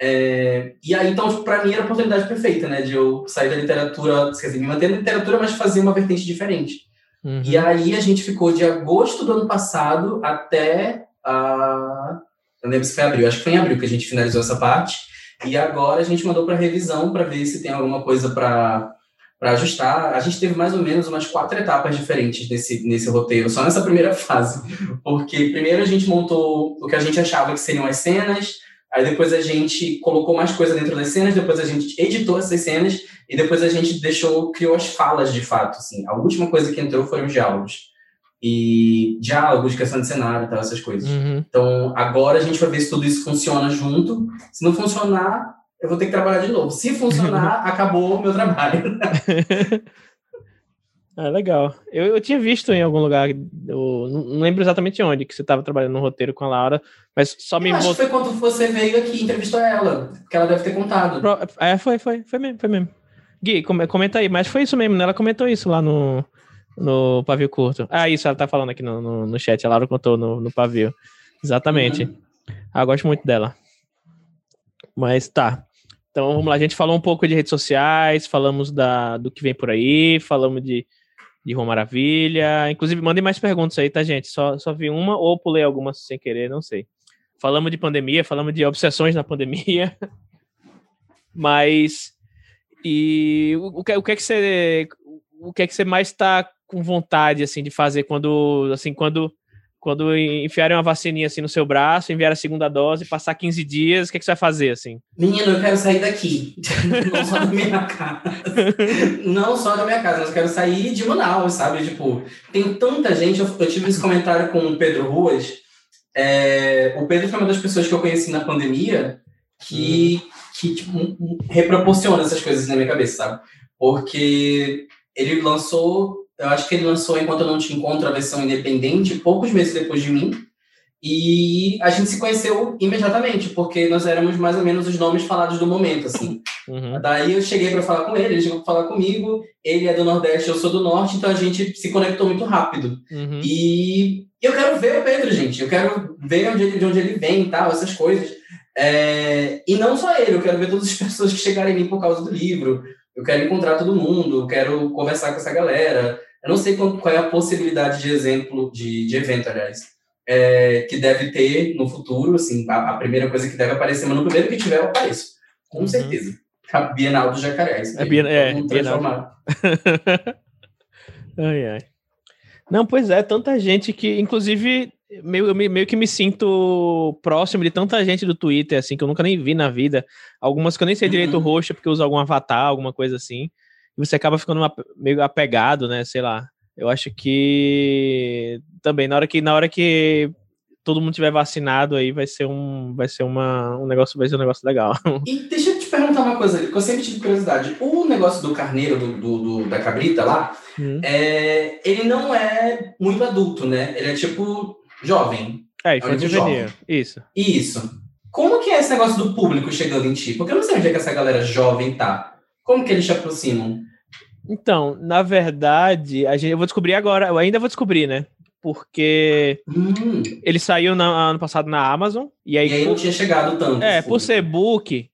É, e aí, então, tipo, pra mim era a oportunidade perfeita, né, de eu sair da literatura, quer dizer, me manter na literatura, mas fazer uma vertente diferente. Uhum. E aí a gente ficou de agosto do ano passado até a. Eu lembro se foi abril, acho que foi em abril que a gente finalizou essa parte. E agora a gente mandou para revisão para ver se tem alguma coisa para para ajustar. A gente teve mais ou menos umas quatro etapas diferentes nesse, nesse roteiro, só nessa primeira fase. Porque primeiro a gente montou o que a gente achava que seriam as cenas, aí depois a gente colocou mais coisa dentro das cenas, depois a gente editou essas cenas e depois a gente deixou, criou as falas de fato. Assim. A última coisa que entrou foram os diálogos e diálogos, questão de cenário tal, essas coisas. Uhum. Então, agora a gente vai ver se tudo isso funciona junto. Se não funcionar, eu vou ter que trabalhar de novo. Se funcionar, acabou o meu trabalho. Ah, legal. Eu, eu tinha visto em algum lugar, não lembro exatamente onde, que você estava trabalhando no roteiro com a Laura, mas só me... Eu acho que foi quando você veio aqui e entrevistou ela, que ela deve ter contado. É, foi, foi, foi mesmo, foi mesmo. Gui, comenta aí, mas foi isso mesmo, né? Ela comentou isso lá no, no pavio curto. Ah, isso, ela tá falando aqui no, no, no chat, a Laura contou no, no pavio. Exatamente. Uhum. Ah, gosto muito dela. Mas tá. Então vamos lá, a gente falou um pouco de redes sociais, falamos da, do que vem por aí, falamos de, de Rua Maravilha. Inclusive, mandem mais perguntas aí, tá, gente? Só, só vi uma ou pulei algumas sem querer, não sei. Falamos de pandemia, falamos de obsessões na pandemia. Mas. E o, que, o que é que você. O que é que você mais está com vontade, assim, de fazer quando. Assim, quando quando enfiarem uma vacininha assim no seu braço, enviar a segunda dose, passar 15 dias, o que, é que você vai fazer, assim? Menino, eu quero sair daqui. Não só da minha casa. Não só da minha casa, mas eu quero sair de Manaus, sabe? Tipo, tem tanta gente. Eu, eu tive esse comentário com o Pedro Ruas. É, o Pedro foi uma das pessoas que eu conheci na pandemia que, hum. que tipo, reproporciona essas coisas na minha cabeça, sabe? Porque ele lançou eu acho que ele lançou Enquanto Eu Não Te Encontro, a versão independente, poucos meses depois de mim. E a gente se conheceu imediatamente, porque nós éramos mais ou menos os nomes falados do momento, assim. Uhum. Daí eu cheguei para falar com ele, ele chegou para falar comigo. Ele é do Nordeste, eu sou do Norte, então a gente se conectou muito rápido. Uhum. E eu quero ver o Pedro, gente. Eu quero ver onde ele, de onde ele vem e tal, essas coisas. É... E não só ele, eu quero ver todas as pessoas que chegarem em mim por causa do livro. Eu quero encontrar todo mundo, eu quero conversar com essa galera. Eu não sei qual, qual é a possibilidade de exemplo, de, de evento, aliás, é, que deve ter no futuro, assim, a, a, primeira coisa que deve aparecer, mas no primeiro que tiver eu apareço, com uhum. certeza. A Bienal dos Jacarés. É, Bien, é Bienal. ai, ai. Não, pois é, tanta gente que, inclusive, meio, meio que me sinto próximo de tanta gente do Twitter, assim, que eu nunca nem vi na vida. Algumas que eu nem sei direito uhum. roxo, porque usa algum avatar, alguma coisa assim e você acaba ficando meio apegado, né? Sei lá. Eu acho que também na hora que na hora que todo mundo tiver vacinado aí vai ser um vai ser uma um negócio vai ser um negócio legal. E deixa eu te perguntar uma coisa, que eu sempre tive curiosidade. O negócio do carneiro do, do, do da cabrita lá, hum. é, ele não é muito adulto, né? Ele é tipo jovem. É, infantil juvenil. Isso. Isso. Como que é esse negócio do público chegando em ti? Porque eu não sei onde é que essa galera jovem tá. Como que eles te aproximam? Então, na verdade, a gente, eu vou descobrir agora, eu ainda vou descobrir, né? Porque hum. ele saiu no ano passado na Amazon. E aí, e aí não tinha chegado tanto. É, por ser book.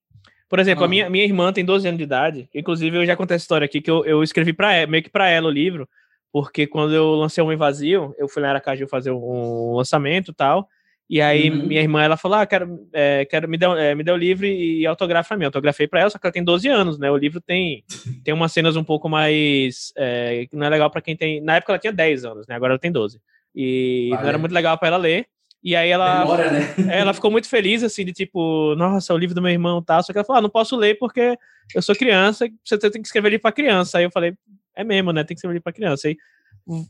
Por exemplo, ah. a minha, minha irmã tem 12 anos de idade. Inclusive, eu já contei essa história aqui que eu, eu escrevi para meio que para ela o livro. Porque quando eu lancei o Homem Vazio, eu fui na Aracaju fazer um lançamento e tal. E aí uhum. minha irmã, ela falou, ah, quero, é, quero me, dê, é, me dê o livro e, autografa mim. Eu autografei para ela, só que ela tem 12 anos, né? O livro tem, tem umas cenas um pouco mais... É, não é legal para quem tem... Na época ela tinha 10 anos, né? Agora ela tem 12. E vale. não era muito legal para ela ler. E aí ela... Demora, né? ela ficou muito feliz, assim, de tipo, nossa, o livro do meu irmão tá. Só que ela falou, ah, não posso ler porque eu sou criança, você tem que escrever livro para criança. Aí eu falei, é mesmo, né? Tem que escrever livro para criança. Aí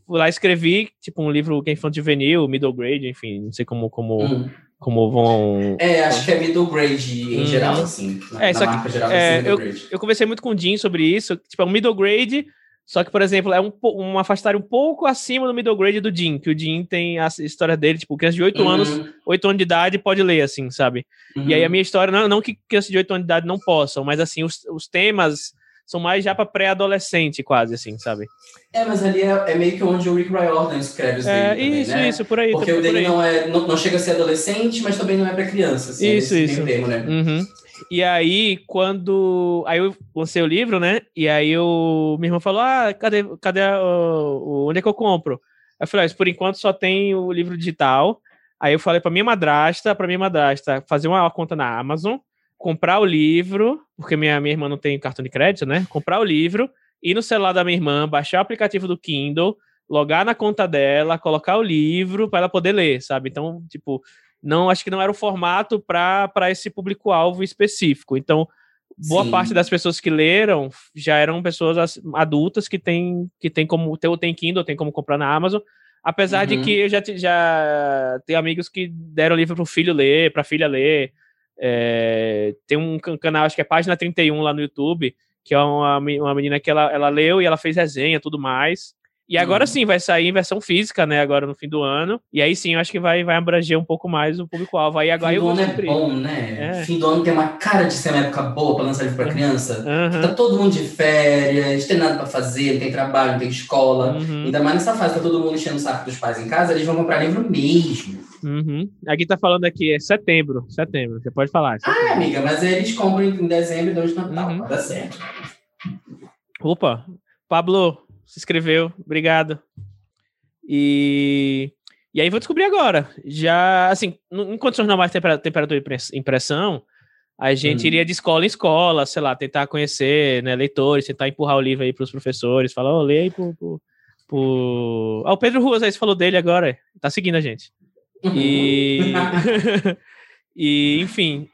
lá escrevi, tipo, um livro que é infantil juvenil, middle grade, enfim, não sei como... como hum como vão. É, acho que é middle grade em hum. geral, assim. Na, é, só que, geral, é, eu, eu conversei muito com o Jim sobre isso. Tipo, é um middle grade, só que, por exemplo, é um, uma faixa etária um pouco acima do middle grade do Jim, que o Jim tem a história dele, tipo, criança de 8 uhum. anos, 8 anos de idade pode ler, assim, sabe? Uhum. E aí a uhum. minha história, não, não que criança de 8 anos de idade não possam, mas assim, os, os temas são mais já para pré-adolescente, quase, assim, sabe? É, mas ali é, é, meio que onde o Rick Riordan escreve os é, dele Isso, também, né? isso, por aí. Porque o dele não, é, não, não, chega a ser adolescente, mas também não é para criança, assim, Isso, isso. Termo, né? Uhum. E aí, quando... Aí eu lancei o livro, né? E aí o... minha irmã falou, ah, cadê, cadê o... onde é que eu compro? Aí eu falei, ah, por enquanto só tem o livro digital. Aí eu falei para minha madrasta, para minha madrasta fazer uma conta na Amazon, comprar o livro, porque minha, minha irmã não tem cartão de crédito, né? Comprar o livro, ir no celular da minha irmã, baixar o aplicativo do Kindle, logar na conta dela, colocar o livro para ela poder ler, sabe? Então, tipo, não acho que não era o formato para esse público-alvo específico. Então, boa Sim. parte das pessoas que leram já eram pessoas adultas que têm que tem como tem, tem Kindle, tem como comprar na Amazon. Apesar uhum. de que eu já, já tenho amigos que deram livro para o filho ler, para a filha ler, É, tem um canal, acho que é página 31 lá no YouTube, que é uma, uma menina que ela, ela leu e ela fez resenha tudo mais. E agora uhum. sim, vai sair em versão física, né? Agora no fim do ano. E aí sim, eu acho que vai, vai abranger um pouco mais o público-alvo. Aí agora fim eu do ano é bom, né? É. Fim do ano tem uma cara de ser uma época boa pra lançar livro pra criança. Uhum. Tá todo mundo de férias, tem nada pra fazer, não tem trabalho, não tem escola. Uhum. Ainda mais nessa fase, tá todo mundo enchendo o saco dos pais em casa, eles vão comprar livro mesmo. Uhum. Aqui tá falando aqui, é setembro. Setembro, você pode falar. Setembro. Ah, amiga, mas eles compram em dezembro e dão de Natal. Uhum. Dá certo. Opa, Pablo, se inscreveu. Obrigado. E, e aí vou descobrir agora. Já, assim, em condições normais de temperatura e impressão, a gente hum. iria de escola em escola, sei lá, tentar conhecer né, leitores, tentar empurrar o livro aí para os professores, falar, oh, leia aí pro, pro, pro... Ah, o Pedro Ruas aí, você falou dele agora, tá seguindo a gente. E, e enfim,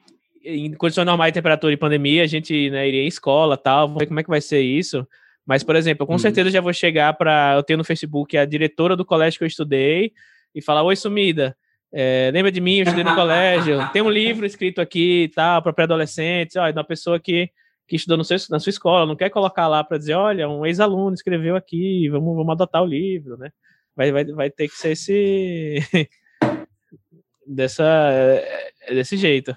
em condições normais de temperatura e pandemia, a gente né, iria em escola tal, vamos ver como é que vai ser isso. Mas, por exemplo, eu com uhum. certeza já vou chegar para. Eu tenho no Facebook a diretora do colégio que eu estudei e falar: Oi, sumida. É, lembra de mim? Eu estudei no colégio. Tem um livro escrito aqui e tal, para pré-adolescentes. Olha, uma pessoa que, que estudou no seu, na sua escola, não quer colocar lá para dizer: Olha, um ex-aluno escreveu aqui, vamos, vamos adotar o livro, né? Vai, vai, vai ter que ser esse. dessa, é, desse jeito.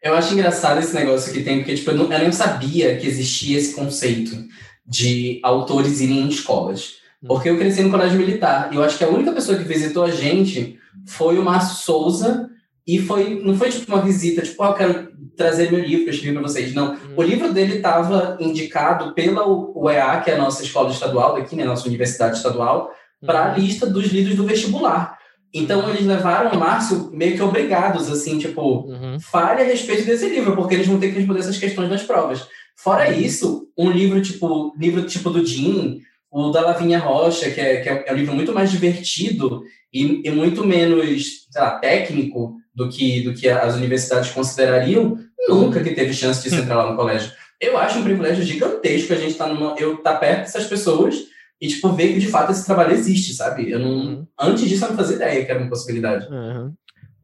Eu acho engraçado esse negócio que tem, porque tipo, eu, não, eu não sabia que existia esse conceito de autores irem em escolas. Hum. Porque eu cresci no colégio militar. E eu acho que a única pessoa que visitou a gente foi o Márcio Souza. E foi, não foi tipo uma visita, tipo, ah, eu quero trazer meu livro, eu escrevi para vocês. Não. Hum. O livro dele estava indicado pela UEA, que é a nossa escola estadual daqui, né, nossa universidade estadual, para a uhum. lista dos livros do vestibular. Então eles levaram o Márcio meio que obrigados, assim, tipo, uhum. fale a respeito desse livro, porque eles vão ter que responder essas questões nas provas. Fora isso, um livro tipo livro tipo do Jim, o da Lavinha Rocha, que é, que é, um livro muito mais divertido e, e, muito menos lá, técnico do que, do que as universidades considerariam, nunca que teve chance de entrar lá no colégio. Eu acho um privilégio gigantesco a gente estar tá numa, eu estar tá perto dessas pessoas e tipo ver que de fato esse trabalho existe, sabe? Eu não, uhum. antes disso eu não fazia ideia que era uma possibilidade. Uhum.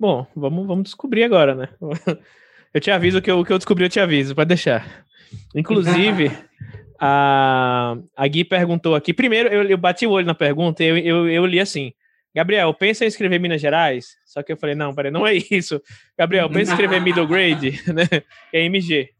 Bom, vamos, vamos descobrir agora, né? Eu te aviso que eu, que eu descobri, eu te aviso, pode deixar. Inclusive, a, a Gui perguntou aqui. Primeiro, eu, eu bati o olho na pergunta e eu, eu, eu li assim. Gabriel, pensa em escrever Minas Gerais? Só que eu falei, não, peraí, não é isso. Gabriel, pensa em escrever middle grade, né? É MG.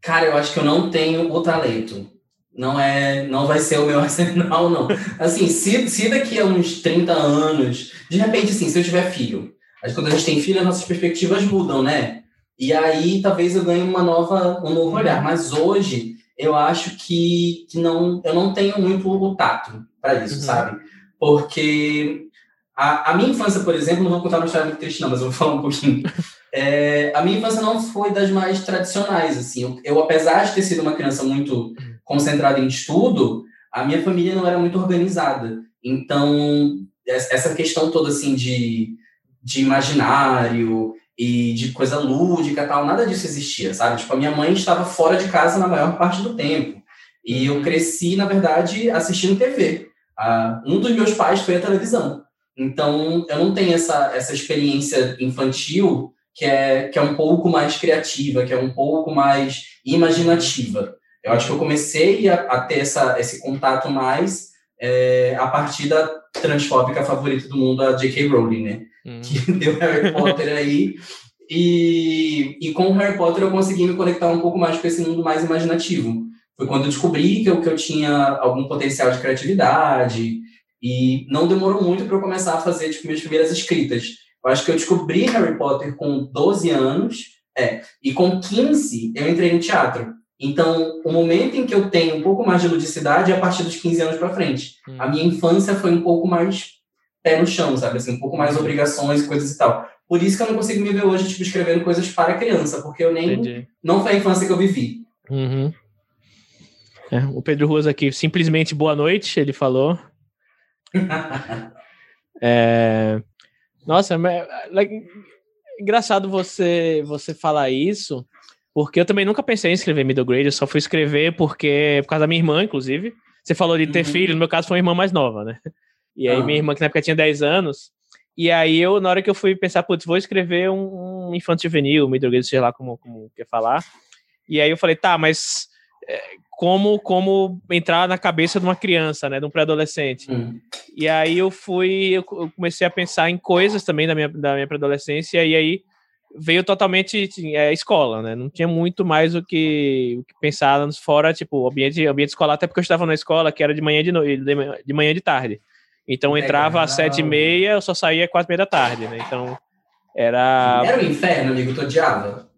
Cara, eu acho que eu não tenho o talento. Não é, não vai ser o meu arsenal, não. Assim, se, se daqui a uns 30 anos, de repente, assim, se eu tiver filho, acho que quando a gente tem filho, as nossas perspectivas mudam, né? E aí talvez eu ganhe uma nova, um novo olhar. Mas hoje eu acho que, que não, eu não tenho muito o tato para isso, uhum. sabe? Porque a, a minha infância, por exemplo, não vou contar uma história muito triste, não, mas eu vou falar um pouquinho. É, a minha infância não foi das mais tradicionais, assim. Eu, eu, apesar de ter sido uma criança muito concentrada em estudo, a minha família não era muito organizada. Então, essa questão toda, assim, de, de imaginário e de coisa lúdica tal, nada disso existia, sabe? Tipo, a minha mãe estava fora de casa na maior parte do tempo. E eu cresci, na verdade, assistindo TV. Ah, um dos meus pais foi a televisão. Então, eu não tenho essa, essa experiência infantil que é, que é um pouco mais criativa, que é um pouco mais imaginativa. Eu acho que eu comecei a, a ter essa, esse contato mais é, a partir da transfóbica favorita do mundo, a J.K. Rowling, né? Hum. Que deu Harry Potter aí. E, e com o Harry Potter eu consegui me conectar um pouco mais com esse mundo mais imaginativo. Foi quando eu descobri que eu, que eu tinha algum potencial de criatividade. E não demorou muito para eu começar a fazer tipo, minhas primeiras escritas. Eu acho que eu descobri Harry Potter com 12 anos, é, e com 15 eu entrei no teatro. Então, o momento em que eu tenho um pouco mais de ludicidade é a partir dos 15 anos para frente. Hum. A minha infância foi um pouco mais pé no chão, sabe? Assim, um pouco mais obrigações e coisas e tal. Por isso que eu não consigo me ver hoje, tipo, escrevendo coisas para criança, porque eu nem. Entendi. Não foi a infância que eu vivi. Uhum. É, o Pedro Ruas aqui, simplesmente boa noite, ele falou. é... Nossa, é, engraçado você, você falar isso, porque eu também nunca pensei em escrever middle grade, eu só fui escrever porque, por causa da minha irmã, inclusive. Você falou de ter uhum. filho, no meu caso foi uma irmã mais nova, né? E aí, minha irmã, que na época tinha 10 anos, E aí eu, na hora que eu fui pensar, putz, vou escrever um, um infanto juvenil, middle grade, sei lá como, como quer falar. E aí eu falei, tá, mas é, como como entrar na cabeça de uma criança, né, de um pré-adolescente. Hum. E aí eu fui, eu comecei a pensar em coisas também da minha, da minha pré-adolescência, e aí veio totalmente é, escola, né? Não tinha muito mais o que, o que pensar fora, tipo, ambiente, ambiente escolar, até porque eu estava na escola que era de manhã de, no, de, manhã de tarde. Então eu entrava às sete e meia, eu só saía às quatro e meia da tarde, né? Então era. Era um inferno, amigo, tu odiava?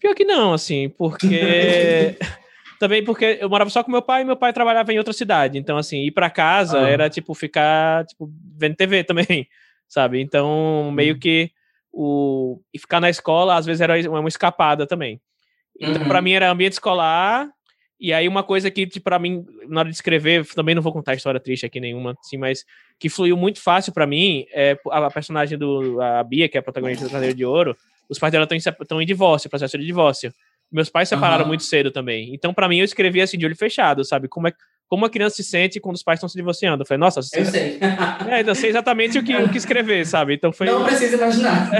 Pior que não, assim, porque. Também porque eu morava só com meu pai e meu pai trabalhava em outra cidade. Então, assim, ir para casa ah. era, tipo, ficar, tipo, vendo TV também, sabe? Então, meio hum. que o... E ficar na escola, às vezes, era uma escapada também. Então, uhum. para mim, era ambiente escolar. E aí, uma coisa que, tipo, para mim, na hora de escrever, também não vou contar história triste aqui nenhuma, assim, mas que fluiu muito fácil para mim é a personagem do a Bia, que é a protagonista do Cadeiro de Ouro. Os pais dela estão em divórcio, processo de divórcio. Meus pais separaram uhum. muito cedo também. Então, para mim, eu escrevi assim de olho fechado, sabe? Como é como a criança se sente quando os pais estão se divorciando. Eu falei, nossa, eu sei. É, então, sei exatamente o que, o que escrever, sabe? Então foi. Não precisa imaginar.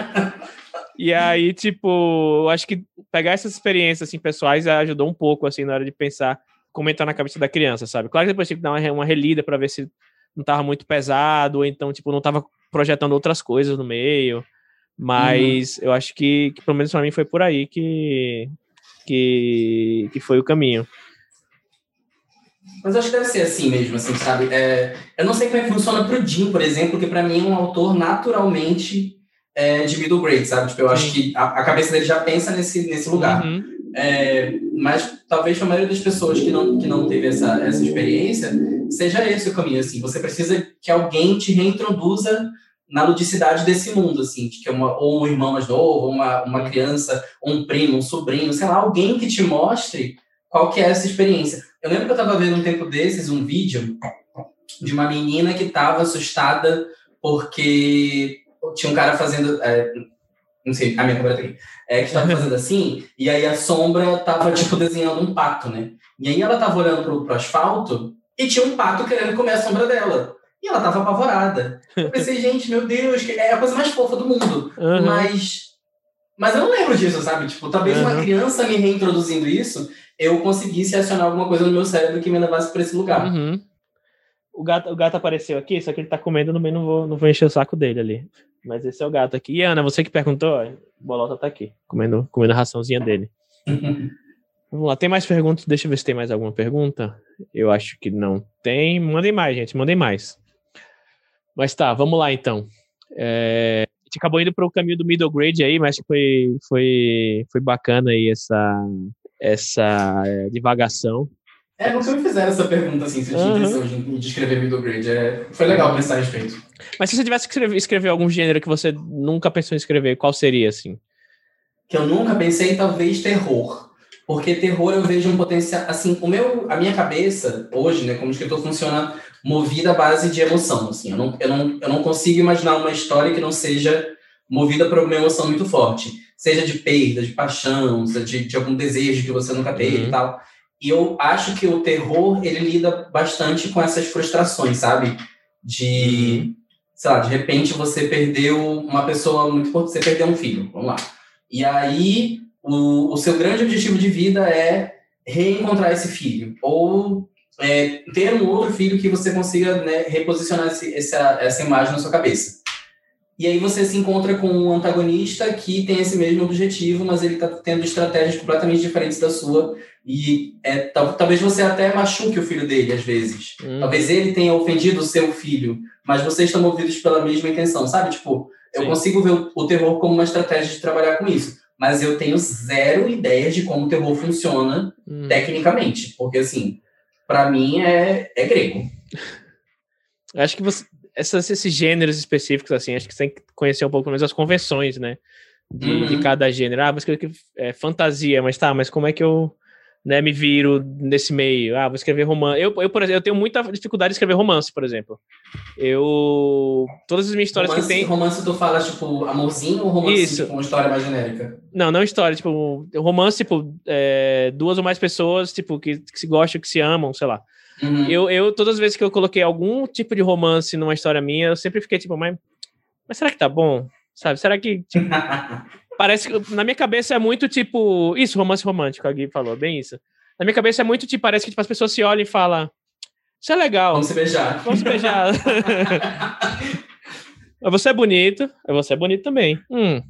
e aí, tipo, acho que pegar essas experiências assim, pessoais ajudou um pouco, assim, na hora de pensar como entrar na cabeça da criança, sabe? Claro que depois tive que dar uma, uma relida para ver se não tava muito pesado, ou então, tipo, não tava projetando outras coisas no meio. Mas uhum. eu acho que, que, pelo menos para mim, foi por aí que, que, que foi o caminho. Mas acho que deve ser assim mesmo, assim, sabe? É, eu não sei como é que funciona pro Jim, por exemplo, que para mim é um autor naturalmente é, de middle grade, sabe? Tipo, eu Sim. acho que a, a, cabeça dele já pensa nesse, nesse lugar. Uhum. É, mas talvez para a maioria das pessoas que não, que não teve essa, essa experiência, seja esse o caminho, assim. Você precisa que alguém te reintroduza na ludicidade desse mundo, assim, que é uma, ou um irmão mais novo, ou uma, uma criança, ou um primo, um sobrinho, sei lá, alguém que te mostre qual que é essa experiência. Eu lembro que eu estava vendo um tempo desses um vídeo de uma menina que estava assustada porque tinha um cara fazendo. É, não sei, a minha câmera tá aqui. É, que estava fazendo assim, e aí a sombra estava tipo, desenhando um pato, né? E aí ela estava olhando pro, pro asfalto e tinha um pato querendo comer a sombra dela. E ela estava apavorada. Eu pensei, gente, meu Deus, é a coisa mais fofa do mundo. Uhum. Mas. Mas eu não lembro disso, sabe? Tipo, talvez uhum. uma criança me reintroduzindo isso eu conseguisse acionar alguma coisa no meu cérebro que me levasse para esse lugar. Uhum. O, gato, o gato apareceu aqui, só que ele tá comendo, também não vou, não vou encher o saco dele ali. Mas esse é o gato aqui. E Ana, você que perguntou, o Bolota tá aqui, comendo, comendo a raçãozinha dele. Vamos lá, tem mais perguntas? Deixa eu ver se tem mais alguma pergunta. Eu acho que não tem. Mandem mais, gente, mandem mais. Mas tá, vamos lá então. É, a gente acabou indo para o caminho do middle grade aí, mas foi, foi, foi bacana aí essa, essa é, divagação. É, nunca me fizeram essa pergunta assim, se eu tinha uhum. intenção de, de escrever middle grade. É, foi legal pensar a respeito. Mas se você tivesse que escrever, escrever, algum gênero que você nunca pensou em escrever, qual seria, assim? Que eu nunca pensei, talvez, terror. Porque terror eu vejo um potencial. Assim, o meu, a minha cabeça, hoje, né, como escritor, funciona movida à base de emoção. Assim, eu, não, eu, não, eu não consigo imaginar uma história que não seja movida por uma emoção muito forte seja de perda, de paixão, de, de algum desejo que você nunca teve uhum. e tal. E eu acho que o terror, ele lida bastante com essas frustrações, sabe? De, uhum. sei lá, de repente você perdeu uma pessoa muito importante, você perdeu um filho, vamos lá. E aí, o, o seu grande objetivo de vida é reencontrar esse filho, ou é, ter um outro filho que você consiga né, reposicionar esse, essa, essa imagem na sua cabeça. E aí você se encontra com um antagonista que tem esse mesmo objetivo, mas ele está tendo estratégias completamente diferentes da sua. E é, talvez você até machuque o filho dele, às vezes. Hum. Talvez ele tenha ofendido o seu filho, mas vocês estão movidos pela mesma intenção, sabe? Tipo, eu Sim. consigo ver o terror como uma estratégia de trabalhar com isso. Mas eu tenho zero ideias de como o terror funciona hum. tecnicamente. Porque, assim, para mim é, é grego. Acho que você, essas, esses gêneros específicos, assim, acho que você tem que conhecer um pouco mais as convenções, né? De, uhum. de cada gênero. Ah, vou escrever é, fantasia, mas tá, mas como é que eu né, me viro nesse meio? Ah, vou escrever romance. Eu, eu, por exemplo, eu tenho muita dificuldade de escrever romance, por exemplo. Eu. Todas as minhas histórias romance, que tem. Romance, tu fala, tipo, amorzinho ou romance Isso. com uma história mais genérica? Não, não história, tipo, romance, tipo, é, duas ou mais pessoas, tipo, que, que se gostam, que se amam, sei lá. Uhum. Eu, eu, todas as vezes que eu coloquei algum tipo de romance numa história minha, eu sempre fiquei tipo, mas, mas será que tá bom? Sabe? Será que. Tipo, parece que. Na minha cabeça é muito tipo. Isso, romance romântico, a Gui falou, bem isso. Na minha cabeça é muito tipo, parece que tipo, as pessoas se olham e falam. Isso é legal. Vamos se beijar. Vamos se beijar. você é bonito, você é bonito também. Hum,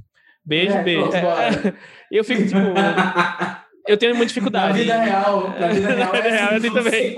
beijo, é, beijo. É, eu fico tipo. Eu tenho muita dificuldade. Na vida real, na vida real é assim também.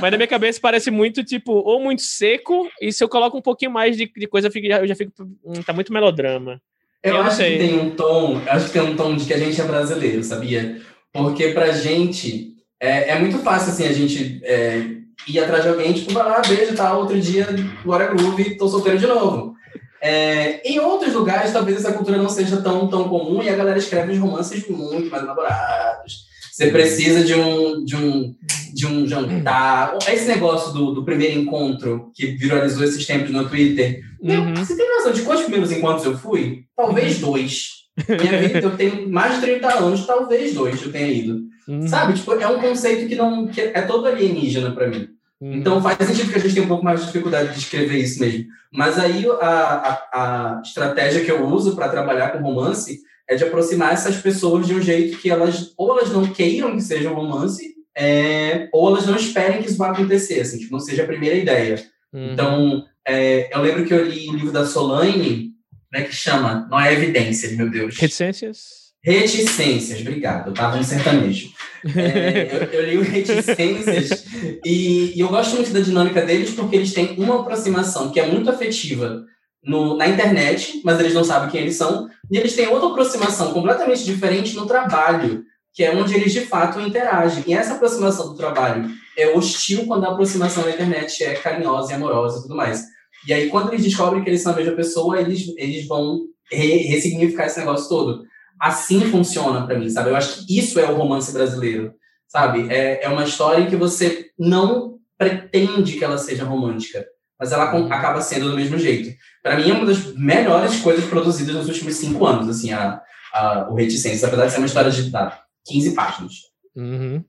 Mas na minha cabeça parece muito, tipo, ou muito seco, e se eu coloco um pouquinho mais de, de coisa, eu, fico, eu já fico. Hum, tá muito melodrama. Eu, eu acho que tem um tom, acho que tem um tom de que a gente é brasileiro, sabia? Porque pra gente é, é muito fácil assim a gente é, ir atrás de alguém, tipo, vai lá, beijo tal, outro dia, agora groove, tô solteiro de novo. É, em outros lugares, talvez essa cultura não seja tão, tão comum e a galera escreve os romances muito mais elaborados. Você precisa de um, de um, de um jantar. Esse negócio do, do primeiro encontro que viralizou esses tempos no Twitter. Uhum. Você tem noção de quantos primeiros encontros eu fui? Talvez uhum. dois. Minha vida, eu tenho mais de 30 anos, talvez dois eu tenha ido. Uhum. Sabe? Tipo, é um conceito que não que é todo alienígena para mim. Uhum. Então faz sentido que a gente tenha um pouco mais de dificuldade de escrever isso mesmo. Mas aí a, a, a estratégia que eu uso para trabalhar com romance é de aproximar essas pessoas de um jeito que elas ou elas não queiram que seja um romance, é, ou elas não esperem que isso vá acontecer, assim, que não seja a primeira ideia. Uhum. Então, é, eu lembro que eu li o livro da Solane, né, que chama Não é Evidência, meu Deus. Reticências? Reticências, obrigado, eu tava no sertanejo. É, eu, eu, li o Reticências e, e, eu gosto muito da dinâmica deles porque eles têm uma aproximação que é muito afetiva no, na internet, mas eles não sabem quem eles são, e eles têm outra aproximação completamente diferente no trabalho, que é onde eles de fato interagem. E essa aproximação do trabalho é hostil quando a aproximação na internet é carinhosa e amorosa e tudo mais. E aí, quando eles descobrem que eles são a mesma pessoa, eles, eles vão re, ressignificar esse negócio todo assim funciona para mim, sabe? Eu acho que isso é o romance brasileiro, sabe? É, é uma história em que você não pretende que ela seja romântica, mas ela acaba sendo do mesmo jeito. Para mim, é uma das melhores coisas produzidas nos últimos cinco anos, assim, a, a, o Reticências, apesar de ser uma história de tá, 15 páginas. Uhum.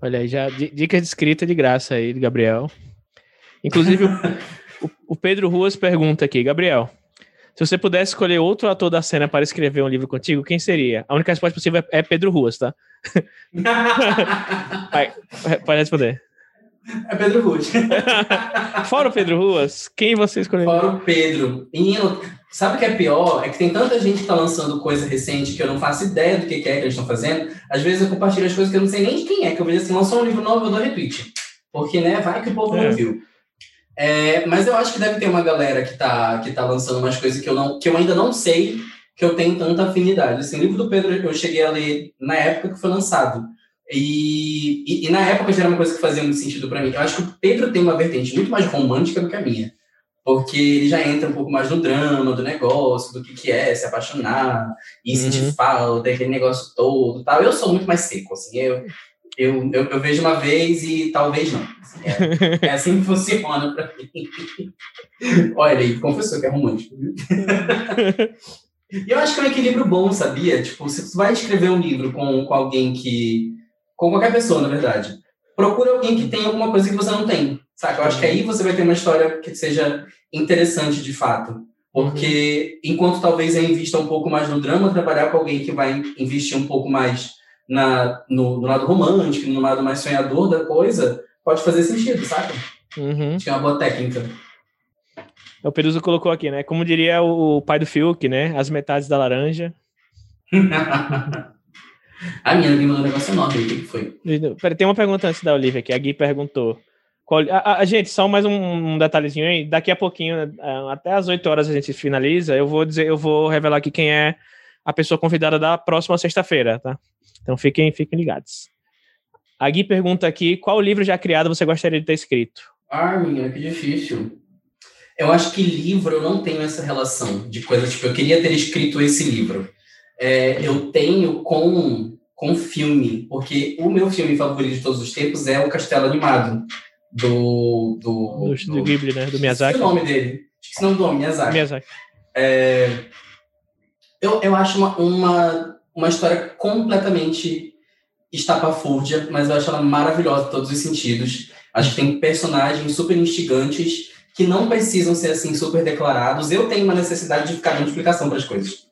Olha aí, já dica de escrita de graça aí, Gabriel. Inclusive, o, o Pedro Ruas pergunta aqui, Gabriel, se você pudesse escolher outro ator da cena para escrever um livro contigo, quem seria? A única resposta possível é Pedro Ruas, tá? Vai, pode responder. É Pedro Ruas. Fora o Pedro Ruas, quem você escolheria? Fora o Pedro. Menino, sabe o que é pior? É que tem tanta gente que tá lançando coisa recente que eu não faço ideia do que é que eles estão fazendo. Às vezes eu compartilho as coisas que eu não sei nem de quem é, que eu vejo assim, lançou um livro novo, eu dou retweet. Porque, né, vai que o povo é. não viu. É, mas eu acho que deve ter uma galera que tá, que tá lançando umas coisas que eu, não, que eu ainda não sei que eu tenho tanta afinidade. Assim, o livro do Pedro eu cheguei a ler na época que foi lançado. E, e, e na época já era uma coisa que fazia muito sentido para mim. Eu acho que o Pedro tem uma vertente muito mais romântica do que a minha. Porque ele já entra um pouco mais no drama do negócio, do que, que é se apaixonar e uhum. sentir falta, aquele negócio todo tal. Eu sou muito mais seco, assim. Eu, eu, eu, eu, vejo uma vez e talvez não. É, é assim que funciona para mim. Olha, ele confessou que é romântico. e eu acho que é um equilíbrio bom, sabia? Tipo, se você vai escrever um livro com, com alguém que. com qualquer pessoa, na verdade, procura alguém que tem alguma coisa que você não tem. Saca? Eu acho que aí você vai ter uma história que seja interessante de fato. Porque enquanto talvez eu invista um pouco mais no drama, trabalhar com alguém que vai investir um pouco mais na, no, no, lado romântico, no lado mais sonhador da coisa, pode fazer sentido, sabe? Uhum. Acho que é uma boa técnica. O Peruso colocou aqui, né? Como diria o pai do Fiuk, né? As metades da laranja. a minha me mandou um negócio enorme. O que foi? Peraí, tem uma pergunta antes da Olivia aqui. A Gui perguntou. Qual, a, a, gente, só mais um, um, detalhezinho aí. Daqui a pouquinho, até as 8 horas a gente finaliza. Eu vou dizer, eu vou revelar aqui quem é a pessoa convidada da próxima sexta-feira, tá? Então fiquem, fiquem ligados. A Gui pergunta aqui: qual livro já criado você gostaria de ter escrito? Ah, menina, que difícil. Eu acho que livro eu não tenho essa relação de coisa tipo, eu queria ter escrito esse livro. É, eu tenho com, com filme, porque o meu filme favorito de todos os tempos é O Castelo Animado, do. Do, do, do Ghibli, né? Do Miyazaki. Esqueci o nome dele. Esqueci o nome do nome, Miyazaki. Miyazaki. É, eu, eu acho uma, uma uma história completamente estapafúrdia, mas eu acho ela maravilhosa em todos os sentidos. Acho que tem personagens super instigantes que não precisam ser assim super declarados. Eu tenho uma necessidade de ficar dando explicação para as coisas.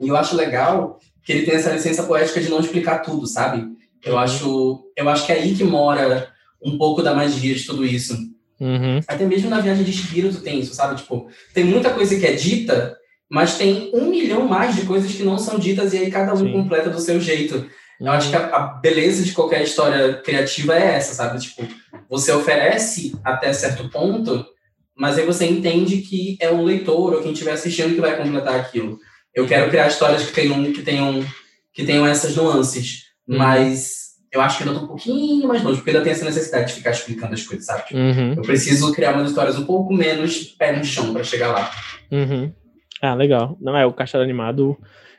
E eu acho legal que ele tem essa licença poética de não explicar tudo, sabe? Eu uhum. acho, eu acho que é aí que mora um pouco da magia de tudo isso. Uhum. Até mesmo na viagem de espírito tem isso, sabe? Tipo, tem muita coisa que é dita, mas tem um milhão mais de coisas que não são ditas e aí cada um Sim. completa do seu jeito. Eu acho que a, a, beleza de qualquer história criativa é essa, sabe? Tipo, você oferece até certo ponto, mas aí você entende que é o leitor ou quem estiver assistindo que vai completar aquilo. Eu quero criar histórias que tenham, que tenham, que tenham essas nuances, uhum. mas eu acho que ainda tô um pouquinho mais longe, porque ainda tem essa necessidade de ficar explicando as coisas, sabe? Tipo, uhum. Eu preciso criar umas histórias um pouco menos pé no chão para chegar lá. Uhum. Ah, legal. Não é o Castelo Animado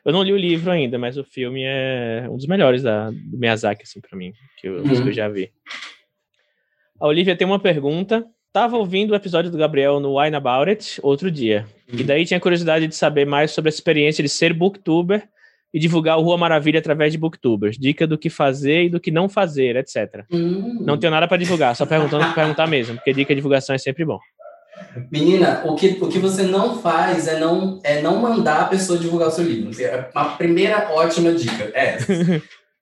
eu não li o livro ainda, mas o filme é um dos melhores da, do Miyazaki, assim, para mim, que eu, uhum. que eu já vi. A Olivia tem uma pergunta. Tava ouvindo o episódio do Gabriel no Wine About It outro dia. Uhum. E daí tinha curiosidade de saber mais sobre a experiência de ser booktuber e divulgar o Rua Maravilha através de booktubers. Dica do que fazer e do que não fazer, etc. Uhum. Não tenho nada para divulgar, só perguntando para perguntar mesmo, porque dica de divulgação é sempre bom. Menina, o que, o que você não faz é não, é não mandar a pessoa divulgar o seu livro. É uma primeira ótima dica é essa.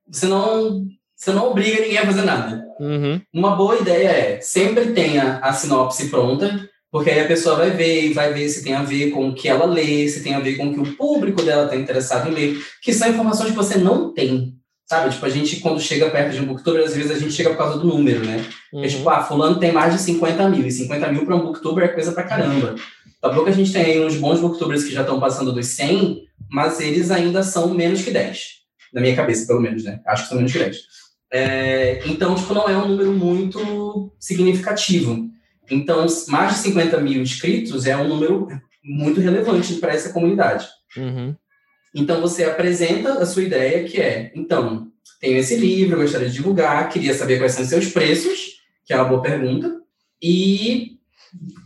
você não, você não obriga ninguém a fazer nada. Uhum. Uma boa ideia é sempre tenha a sinopse pronta, porque aí a pessoa vai ver e vai ver se tem a ver com o que ela lê, se tem a ver com o que o público dela está interessado em ler, que são informações que você não tem. Sabe, tipo, a gente, quando chega perto de um booktuber, às vezes a gente chega por causa do número, né? Uhum. É tipo, ah, fulano tem mais de 50 mil, e 50 mil para um booktuber é coisa pra caramba. Tá bom que a gente tem aí uns bons booktubers que já estão passando dos 100, mas eles ainda são menos que 10. Na minha cabeça, pelo menos, né? Acho que são menos que 10. É, então, tipo, não é um número muito significativo. Então, mais de 50 mil inscritos é um número muito relevante para essa comunidade. Uhum. Então você apresenta a sua ideia, que é, então, tenho esse livro, gostaria de divulgar, queria saber quais são os seus preços, que é uma boa pergunta, e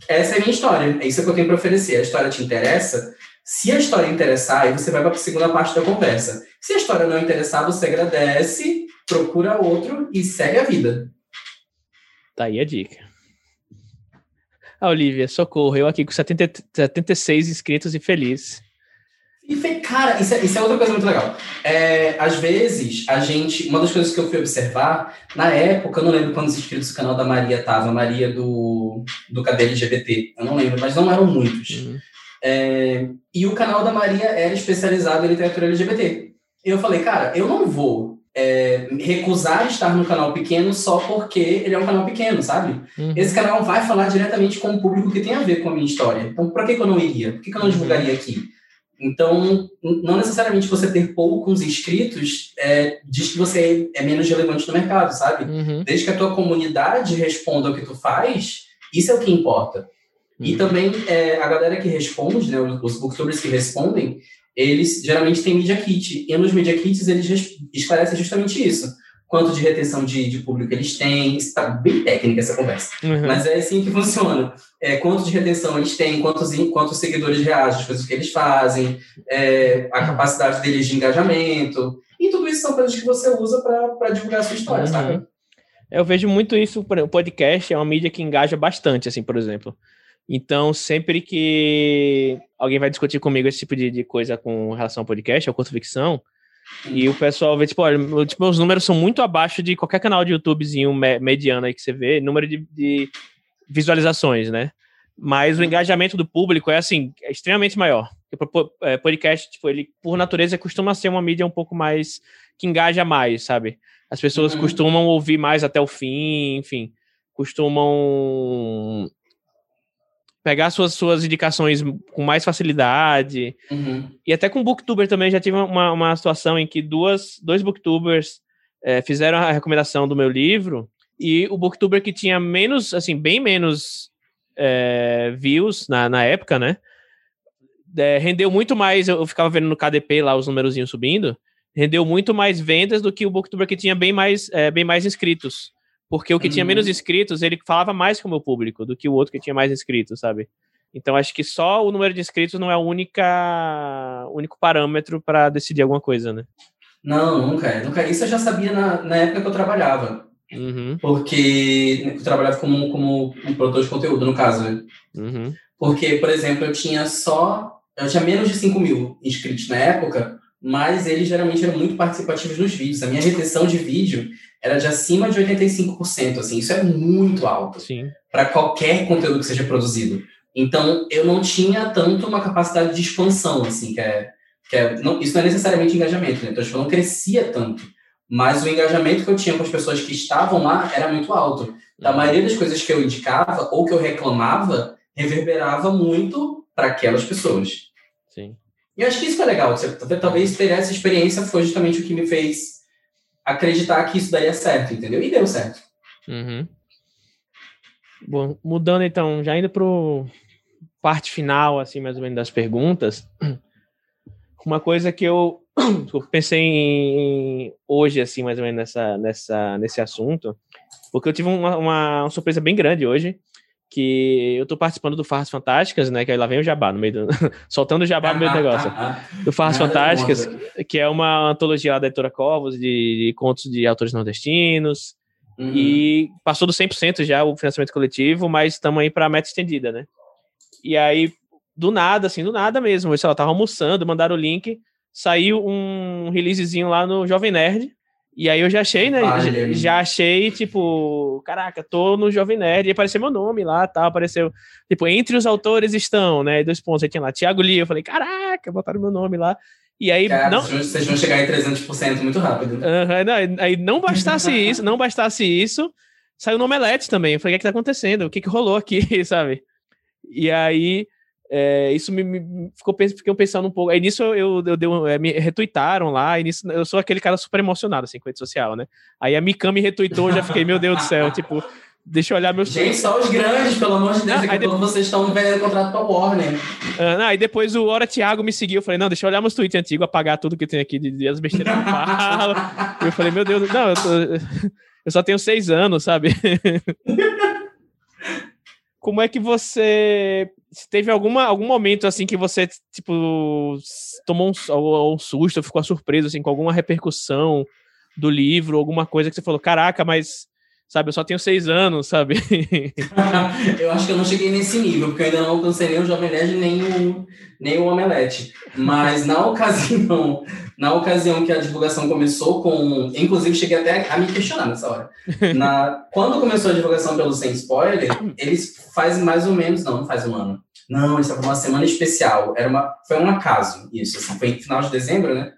essa é a minha história, é isso que eu tenho para oferecer. A história te interessa? Se a história interessar, aí você vai para a segunda parte da conversa. Se a história não interessar, você agradece, procura outro e segue a vida. Tá aí a dica. Ah, Olivia, socorro, eu aqui com 70, 76 inscritos e feliz. E, cara, isso é, isso é outra coisa muito legal. É, às vezes, a gente. Uma das coisas que eu fui observar, na época, eu não lembro quantos inscritos o canal da Maria estava, Maria do, do Cadê LGBT. Eu não lembro, mas não eram muitos. Uhum. É, e o canal da Maria era especializado em literatura LGBT. E eu falei, cara, eu não vou é, recusar estar no canal pequeno só porque ele é um canal pequeno, sabe? Uhum. Esse canal vai falar diretamente com o público que tem a ver com a minha história. Então, por que, que eu não iria? Por que, que eu não uhum. divulgaria aqui? Então, não necessariamente você ter poucos inscritos é, diz que você é menos relevante no mercado, sabe? Uhum. Desde que a tua comunidade responda ao que tu faz, isso é o que importa. Uhum. E também é, a galera que responde, né, os booktubers que respondem, eles geralmente têm media kit. E nos media kits eles esclarecem justamente isso quanto de retenção de, de público eles têm. Está bem técnica essa conversa. Uhum. Mas é assim que funciona. É, quanto de retenção eles têm, quantos, quantos seguidores reagem às coisas que eles fazem, é, a capacidade deles de engajamento. E tudo isso são coisas que você usa para divulgar a sua história, uhum. sabe? Eu vejo muito isso, o podcast é uma mídia que engaja bastante, assim, por exemplo. Então, sempre que alguém vai discutir comigo esse tipo de, de coisa com relação ao podcast, ao curto ficção, e o pessoal vê, tipo, olha, tipo, os números são muito abaixo de qualquer canal de YouTubezinho mediano aí que você vê, número de, de visualizações, né? Mas o engajamento do público é, assim, é extremamente maior. O é, podcast, tipo, ele, por natureza, costuma ser uma mídia um pouco mais, que engaja mais, sabe? As pessoas uhum. costumam ouvir mais até o fim, enfim, costumam pegar suas, suas indicações com mais facilidade. Uhum. E até com o Booktuber também já tive uma, uma situação em que duas, dois Booktubers é, fizeram a recomendação do meu livro e o Booktuber que tinha menos, assim, bem menos é, views na, na época, né? É, rendeu muito mais, eu ficava vendo no KDP lá os númerozinhos subindo, rendeu muito mais vendas do que o Booktuber que tinha bem mais, é, bem mais inscritos. Porque o que tinha menos uhum. inscritos, ele falava mais com o meu público do que o outro que tinha mais inscritos, sabe? Então acho que só o número de inscritos não é o única, único parâmetro para decidir alguma coisa, né? Não, nunca. nunca. Isso eu já sabia na, na época que eu trabalhava. Uhum. Porque eu trabalhava como, como um produtor de conteúdo, no caso, né? Uhum. Porque, por exemplo, eu tinha só. Eu tinha menos de 5 mil inscritos na época, mas eles geralmente eram muito participativos nos vídeos. A minha retenção de vídeo era de acima de 85%, assim, isso é muito alto para qualquer conteúdo que seja produzido. Então, eu não tinha tanto uma capacidade de expansão, assim, que é, que é não, isso não é necessariamente engajamento, né? Então, tipo, eu não crescia tanto, mas o engajamento que eu tinha com as pessoas que estavam lá era muito alto. Da maioria das coisas que eu indicava ou que eu reclamava, reverberava muito para aquelas pessoas. Sim. E eu acho que isso foi legal. Talvez ter essa experiência foi justamente o que me fez acreditar que isso daria certo, entendeu? E deu certo. Uhum. Bom, mudando então, já indo para parte final, assim, mais ou menos, das perguntas, uma coisa que eu, eu pensei em, hoje, assim, mais ou menos, nessa, nessa, nesse assunto, porque eu tive uma, uma, uma surpresa bem grande hoje, que eu tô participando do Farras Fantásticas, né? Que aí lá vem o jabá no meio do. soltando o jabá no meio do negócio. do Farras Fantásticas, que é uma antologia lá da editora Covos, de, de contos de autores nordestinos. Uhum. E passou do 100% já o financiamento coletivo, mas estamos aí para a meta estendida, né? E aí, do nada, assim, do nada mesmo, eu sei lá, tava almoçando, mandaram o link, saiu um releasezinho lá no Jovem Nerd, e aí eu já achei, né? Já, já, achei, tipo, caraca, tô no Jovem Nerd, e apareceu meu nome lá, tal, apareceu, tipo, entre os autores estão, né? Dois pontos, aí tinha lá, Thiago Lee, eu falei, caraca, botaram meu nome lá. E aí, Cara, não... vocês vão chegar em 300% muito rápido. Uhum, não, aí não bastasse isso, não bastasse isso, saiu no Omelete também. Eu falei, o que, é que tá acontecendo? O que, que rolou aqui, sabe? E aí, é, isso me, me, ficou fiquei pensando um pouco. Aí nisso eu, eu, eu é, me retuitaram lá, e nisso eu sou aquele cara super emocionado assim, com rede social, né? Aí a Mikan me retuitou, eu já fiquei, meu Deus do céu, tipo, deixa eu olhar meus Gente, só os grandes, pelo amor de Deus, aí depois... vocês estão vendendo contrato pra Warner. Ah, não, aí depois o Hora Thiago me seguiu, eu falei, não, deixa eu olhar meus tweets antigos, apagar tudo que tem aqui de, de as besteiras que eu falo. eu falei, meu Deus, não, eu, tô, eu só tenho seis anos, sabe? Como é que você teve alguma, algum momento assim que você tipo tomou um, um susto, ficou surpreso assim com alguma repercussão do livro, alguma coisa que você falou, caraca, mas sabe? Eu só tenho seis anos, sabe? eu acho que eu não cheguei nesse nível, porque eu ainda não alcancei nem o Jovem Nerd, nem o, nem o Omelete. Mas na ocasião, na ocasião que a divulgação começou com... Inclusive, cheguei até a me questionar nessa hora. Na, quando começou a divulgação pelo Sem Spoiler, eles fazem mais ou menos... Não, não faz um ano. Não, eles estavam uma semana especial. Era uma, foi um acaso isso, assim, foi final de dezembro, né?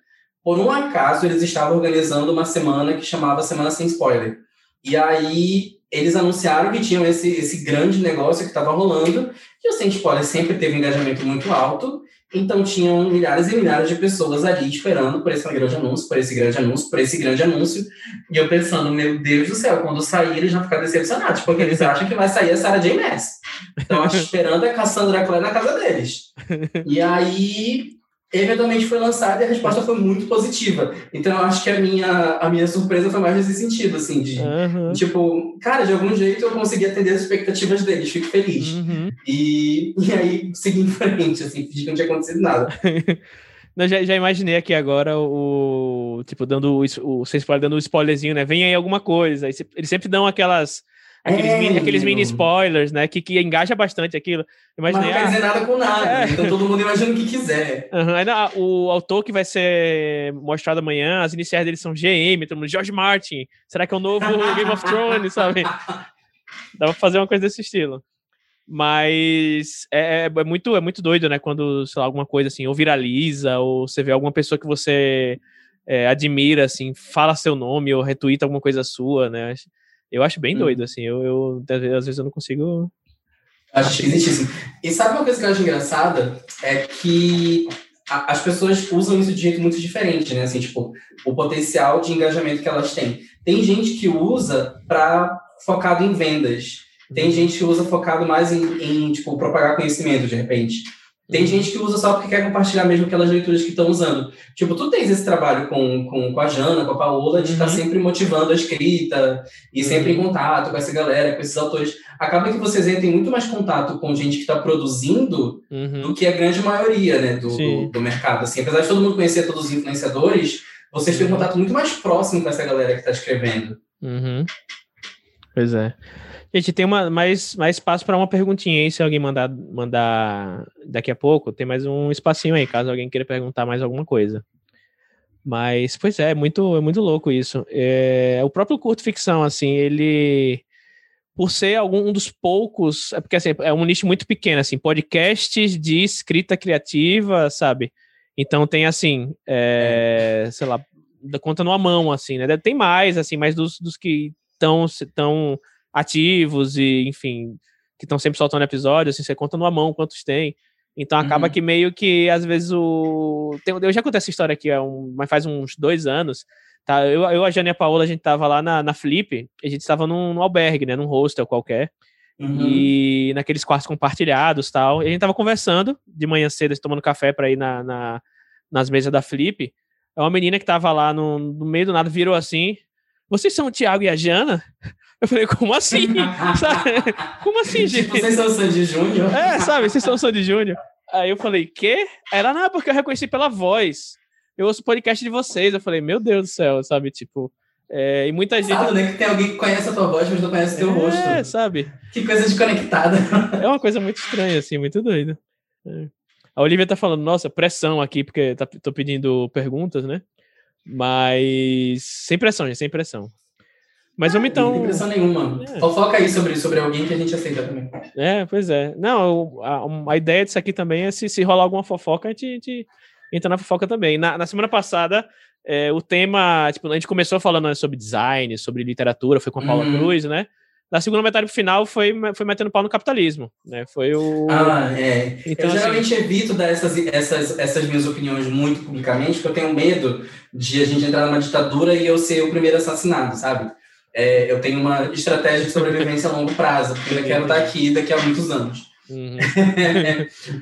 Por um acaso, eles estavam organizando uma semana que chamava Semana Sem Spoiler e aí eles anunciaram que tinham esse, esse grande negócio que estava rolando, e o Sem Spoiler sempre teve um engajamento muito alto, então tinham milhares e milhares de pessoas ali esperando por esse grande anúncio, por esse grande anúncio, por esse grande anúncio, e eu pensando, meu Deus do céu, quando sair eles vão ficar decepcionados, porque eles acham que vai sair a Sarah J. Maas. Então, esperando a Cassandra Clare na casa deles. E aí eventualmente foi lançada e a resposta foi muito positiva. Então eu acho que a minha, a minha surpresa foi mais nesse sentido, assim, de uhum. tipo, cara, de algum jeito eu consegui atender as expectativas deles, fico feliz. Uhum. E, e aí segui em frente, assim, fingi que não tinha acontecido nada. Eu já, já imaginei aqui agora o, tipo, dando o, o, o dando um spoilerzinho, né? Vem aí alguma coisa. Eles sempre dão aquelas Aqueles, é, mini, aqueles mini spoilers, né? Que, que engaja bastante aquilo. Imaginei, Mas não quer dizer nada com nada. É. Então todo mundo imagina o que quiser. Uhum. o autor que vai ser mostrado amanhã, as iniciais dele são GM, todo mundo, George Martin. Será que é o novo Game of Thrones, sabe? Dá pra fazer uma coisa desse estilo. Mas é, é, é, muito, é muito doido, né? Quando, sei lá, alguma coisa assim, ou viraliza, ou você vê alguma pessoa que você é, admira, assim, fala seu nome, ou retuita alguma coisa sua, né? Eu acho bem hum. doido, assim. Eu, eu, às vezes eu não consigo. Acho esquisitíssimo. E sabe uma coisa que eu acho engraçada? É que a, as pessoas usam isso de jeito muito diferente, né? Assim, tipo, o potencial de engajamento que elas têm. Tem gente que usa para focado em vendas. Tem gente que usa focado mais em, em tipo, propagar conhecimento, de repente. Tem gente que usa só porque quer compartilhar mesmo aquelas leituras que estão usando. Tipo, tu tens esse trabalho com, com, com a Jana, com a Paola, de estar tá uhum. tá sempre motivando a escrita e uhum. sempre em contato com essa galera, com esses autores. Acaba que vocês têm muito mais contato com gente que está produzindo uhum. do que a grande maioria né, do, do, do, mercado. Assim, apesar de todo mundo conhecer todos os influenciadores, vocês têm um contato muito mais próximo com essa galera que está escrevendo. Uhum. Pois é. Gente, tem uma, mais, mais espaço para uma perguntinha aí, se alguém mandar, mandar daqui a pouco. Tem mais um espacinho aí, caso alguém queira perguntar mais alguma coisa. Mas, pois é, é muito, é muito louco isso. É, o próprio curto ficção, assim, ele por ser algum um dos poucos, é porque assim, é um nicho muito pequeno, assim, podcasts de escrita criativa, sabe? Então tem assim, é, sei lá, da conta numa mão, assim, né? Tem mais, assim, mais dos, dos que estão tão ativos e, enfim, que estão sempre soltando episódios, assim, você conta numa mão quantos tem. Então acaba uhum. que meio que, às vezes, o. Tem, eu já contei essa história aqui, é um, mas faz uns dois anos. Tá? Eu, eu, a Jane e a Paola, a gente tava lá na, na Flip, a gente estava num, num, albergue, né? Num hostel qualquer. Uhum. E naqueles quartos compartilhados tal. E a gente tava conversando de manhã cedo, tomando café para ir na, na, nas mesas da Flip. É uma menina que tava lá no, no meio do nada, virou assim. Vocês são o Thiago e a Jana? Eu falei, como assim? como assim, gente? Tipo, vocês são o Sandy Júnior? É, sabe? Vocês são o Sandy Júnior. Aí eu falei, quê? Aí ela, não, porque eu reconheci pela voz. Eu ouço o podcast de vocês. Eu falei, meu Deus do céu, sabe? Tipo, é, e muita gente. Sabe, né? Que tem alguém que conhece a tua voz, mas não conhece o teu é, rosto. É, sabe? Que coisa desconectada. É uma coisa muito estranha, assim, muito doida. É. A Olivia tá falando, nossa, pressão aqui, porque tá, tô pedindo perguntas, né? Mas sem pressão, gente, sem pressão. Mas vamos então. Não tem pressão nenhuma. É. Fofoca aí sobre, sobre alguém que a gente aceita também. É, pois é. Não, a, a ideia disso aqui também é se, se rolar alguma fofoca, a gente, a gente entra na fofoca também. Na, na semana passada, é, o tema, tipo, a gente começou falando né, sobre design, sobre literatura, foi com a Paula uhum. Cruz, né? Na segunda metade pro final foi, foi metendo pau no capitalismo, né? Foi o. Ah, é. Então, eu assim... geralmente evito dar essas, essas, essas minhas opiniões muito publicamente, porque eu tenho medo de a gente entrar numa ditadura e eu ser o primeiro assassinado, sabe? É, eu tenho uma estratégia de sobrevivência a longo prazo, porque eu quero estar aqui daqui a muitos anos. Uhum.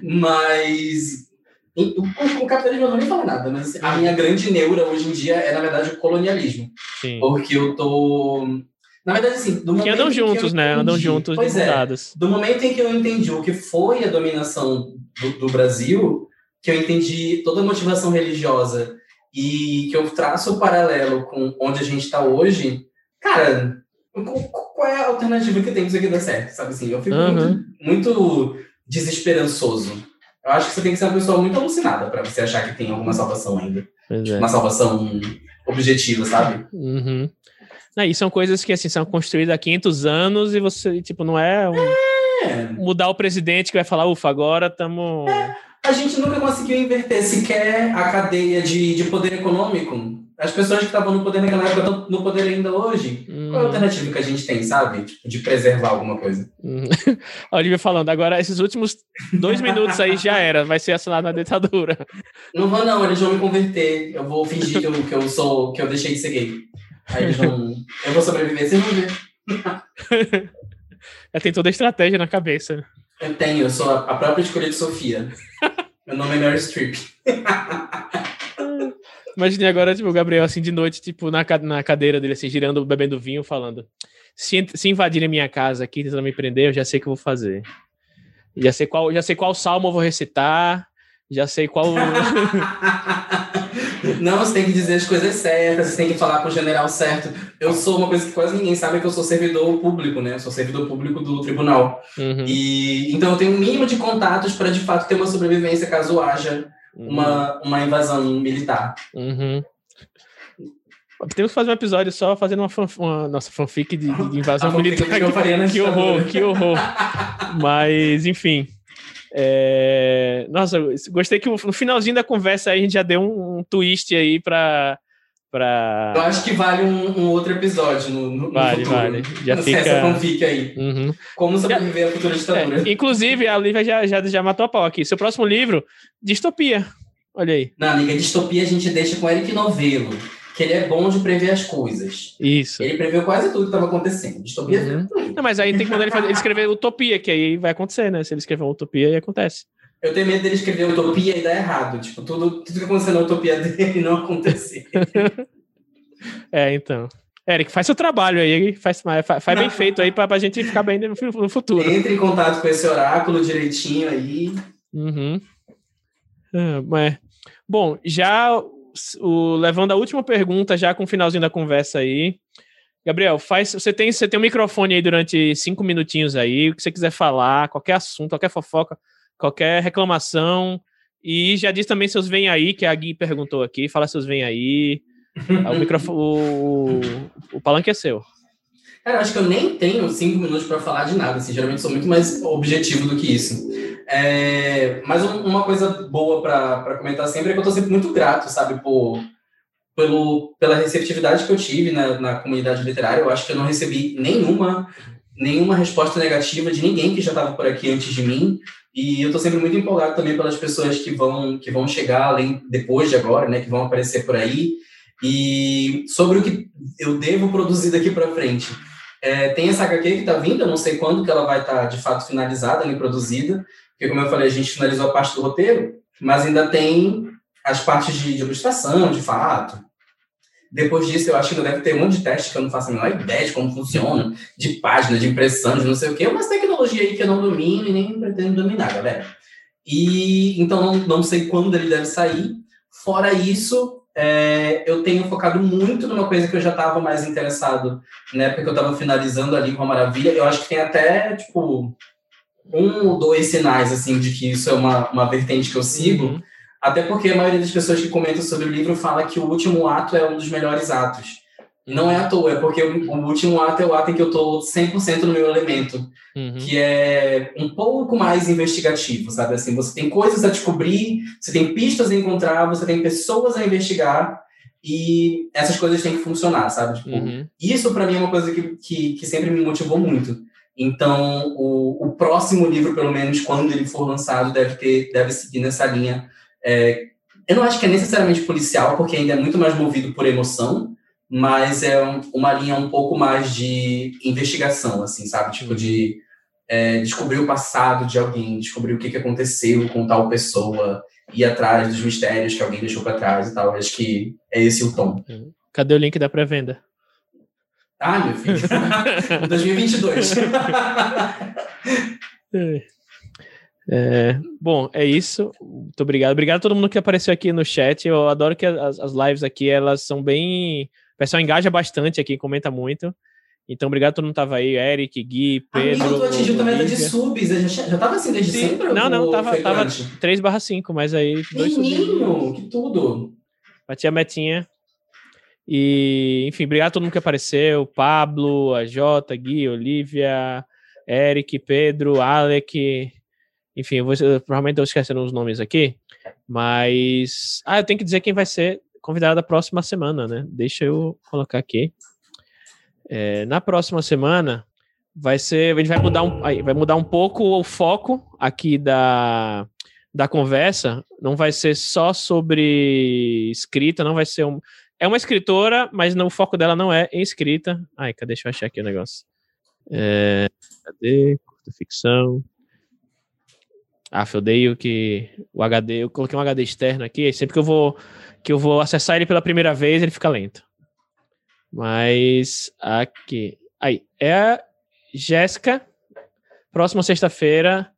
Mas com o capitalismo eu não nem falar nada, mas a minha grande neura hoje em dia é, na verdade, o colonialismo. Sim. Porque eu tô. Na verdade, assim, do momento. Que andam juntos, né? Andam juntos pois é, Do momento em que eu entendi o que foi a dominação do, do Brasil, que eu entendi toda a motivação religiosa e que eu traço o paralelo com onde a gente está hoje, cara, qual é a alternativa que tem isso aqui dar certo? Sabe assim? Eu fico uhum. muito, muito desesperançoso. Eu acho que você tem que ser uma pessoa muito alucinada para você achar que tem alguma salvação ainda. Tipo, é. Uma salvação objetiva, sabe? Uhum. Não, e são coisas que assim são construídas há 500 anos e você, tipo, não é, um... é. mudar o presidente que vai falar, ufa, agora estamos. É. A gente nunca conseguiu inverter sequer a cadeia de, de poder econômico as pessoas que estavam no poder naquela época estão no poder ainda hoje. Hum. Qual é a alternativa que a gente tem, sabe? Tipo, de preservar alguma coisa. Hum. A Olivia falando, agora esses últimos dois minutos aí já era, vai ser assinado na ditadura. Não vou não, eles vão me converter. Eu vou fingir que eu, que eu sou, que eu deixei de ser gay. Aí eles vão. Eu vou sobreviver, vocês vão ver. Já tem toda a estratégia na cabeça. Eu tenho, eu sou a própria escolha de Sofia. Meu nome é Mary Streep. Imaginei agora, tipo, o Gabriel, assim, de noite, tipo, na, na cadeira dele, assim, girando, bebendo vinho, falando: se, se invadirem minha casa aqui, tentando me prender, eu já sei o que eu vou fazer. Já sei qual, já sei qual salmo eu vou recitar, já sei qual. Não, você tem que dizer as coisas certas, você tem que falar com o general certo. Eu sou uma coisa que quase ninguém sabe é que eu sou servidor público, né? Eu sou servidor público do tribunal. Uhum. E então eu tenho um mínimo de contatos para de fato ter uma sobrevivência caso haja uma, uhum. uma invasão militar. Uhum. Temos que fazer um episódio só fazendo uma, fan, uma nossa fanfic de, de invasão militar. Que, que horror, que horror. Mas, enfim. É... Nossa, gostei que no finalzinho da conversa a gente já deu um, um twist aí para Pra... Eu acho que vale um, um outro episódio no, no vale, futuro. Vale, Já fica... essa fanfic aí. Uhum. Como sobreviver à futura ditadura. É, inclusive, a Lívia já, já, já matou a pau aqui. Seu próximo livro, Distopia. Olha aí. Não, amiga, Distopia a gente deixa com Eric Novello, que ele é bom de prever as coisas. Isso. Ele preveu quase tudo que estava acontecendo. Distopia uhum. Não, mas aí tem que mandar ele, fazer, ele escrever Utopia, que aí vai acontecer, né? Se ele escrever uma Utopia, aí acontece. Eu tenho medo dele escrever Utopia e dar errado. Tipo, tudo, tudo que aconteceu na Utopia dele não acontecer. É, então. Eric, faz seu trabalho aí, faz, faz, faz bem feito aí para a gente ficar bem no, futuro. Entre em contato com esse oráculo direitinho aí. Uhum. Ah, mas, bom, já o, levando a última pergunta, já com o finalzinho da conversa aí. Gabriel, faz, você tem você tem um microfone aí durante cinco minutinhos aí, o que você quiser falar, qualquer assunto, qualquer fofoca, qualquer reclamação. E já diz também seus vem aí, que a Gui perguntou aqui, fala seus vem aí. o microfone, o, o palanque é seu. Cara, acho que eu nem tenho cinco minutos para falar de nada, assim, geralmente sou muito mais objetivo do que isso. É, mas uma coisa boa para comentar sempre é que eu estou sempre muito grato, sabe, por, pelo, pela receptividade que eu tive na, na comunidade literária. Eu acho que eu não recebi nenhuma, nenhuma resposta negativa de ninguém que já estava por aqui antes de mim. E eu estou sempre muito empolgado também pelas pessoas que vão, que vão chegar além depois de agora, né, que vão aparecer por aí. E sobre o que eu devo produzir daqui para frente. É, tem essa HQ que está vindo, eu não sei quando que ela vai estar tá, de fato finalizada, nem produzida, porque como eu falei, a gente finalizou a parte do roteiro, mas ainda tem as partes de, de ilustração, de fato. Depois disso, eu acho que ainda deve ter um monte de teste que eu não faço a menor ideia de como funciona, de página, de impressão, de não sei o quê, mas tecnologia aí que eu não domino e nem pretendo dominar, galera. E então não, não sei quando ele deve sair. Fora isso, é, eu tenho focado muito numa coisa que eu já estava mais interessado, né? Porque eu estava finalizando ali com a Maravilha. Eu acho que tem até, tipo, um ou dois sinais, assim, de que isso é uma, uma vertente que eu sigo. Uhum. Até porque a maioria das pessoas que comentam sobre o livro fala que o último ato é um dos melhores atos. Não é à toa, é porque o, o último ato é o ato em que eu estou 100% no meu elemento, uhum. que é um pouco mais investigativo, sabe? Assim, você tem coisas a descobrir, você tem pistas a encontrar, você tem pessoas a investigar, e essas coisas têm que funcionar, sabe? Tipo, uhum. Isso, para mim, é uma coisa que, que, que, sempre me motivou muito. Então, o, o próximo livro, pelo menos, quando ele for lançado, deve, ter, deve seguir nessa linha. É, eu não acho que é necessariamente policial, porque ainda é muito mais movido por emoção, mas é um, uma linha um pouco mais de investigação, assim, sabe? Tipo, de é, descobrir o passado de alguém, descobrir o que, que aconteceu com tal pessoa, ir atrás dos mistérios que alguém deixou para trás e tal. Acho que é esse o tom. Uhum. Cadê o link da pré-venda? Ah, meu filho. 2022. é. É, bom, é isso. Muito obrigado. Obrigado a todo mundo que apareceu aqui no chat. Eu adoro que as, as lives aqui elas são bem pessoal engaja bastante aqui, comenta muito. Então, obrigado a todo mundo que tava aí, Eric, Gui, Pedro. Amigo, tu atingiu também meta de subs, já, já tava assim desde Sim. sempre? Não, não, tava, tava 3 barra 5, mas aí... Menino, que tudo! Bati a metinha. E, enfim, obrigado a todo mundo que apareceu, Pablo, a Jota, Gui, Olivia, Eric, Pedro, Alec, enfim, eu vou, eu, provavelmente eu esquecendo os nomes aqui, mas... Ah, eu tenho que dizer quem vai ser convidado da próxima semana, né? Deixa eu colocar aqui. É, na próxima semana vai ser, a gente vai mudar um, vai mudar um pouco o foco aqui da, da conversa. Não vai ser só sobre escrita, não vai ser um, é uma escritora, mas não, o foco dela não é em escrita. Ai, cadê? Deixa eu achar aqui o negócio. É, cadê? Curta ficção. Ah, eu odeio que o HD, eu coloquei um HD externo aqui, sempre que eu vou que eu vou acessar ele pela primeira vez, ele fica lento. Mas aqui. Aí, é a Jéssica, próxima sexta-feira,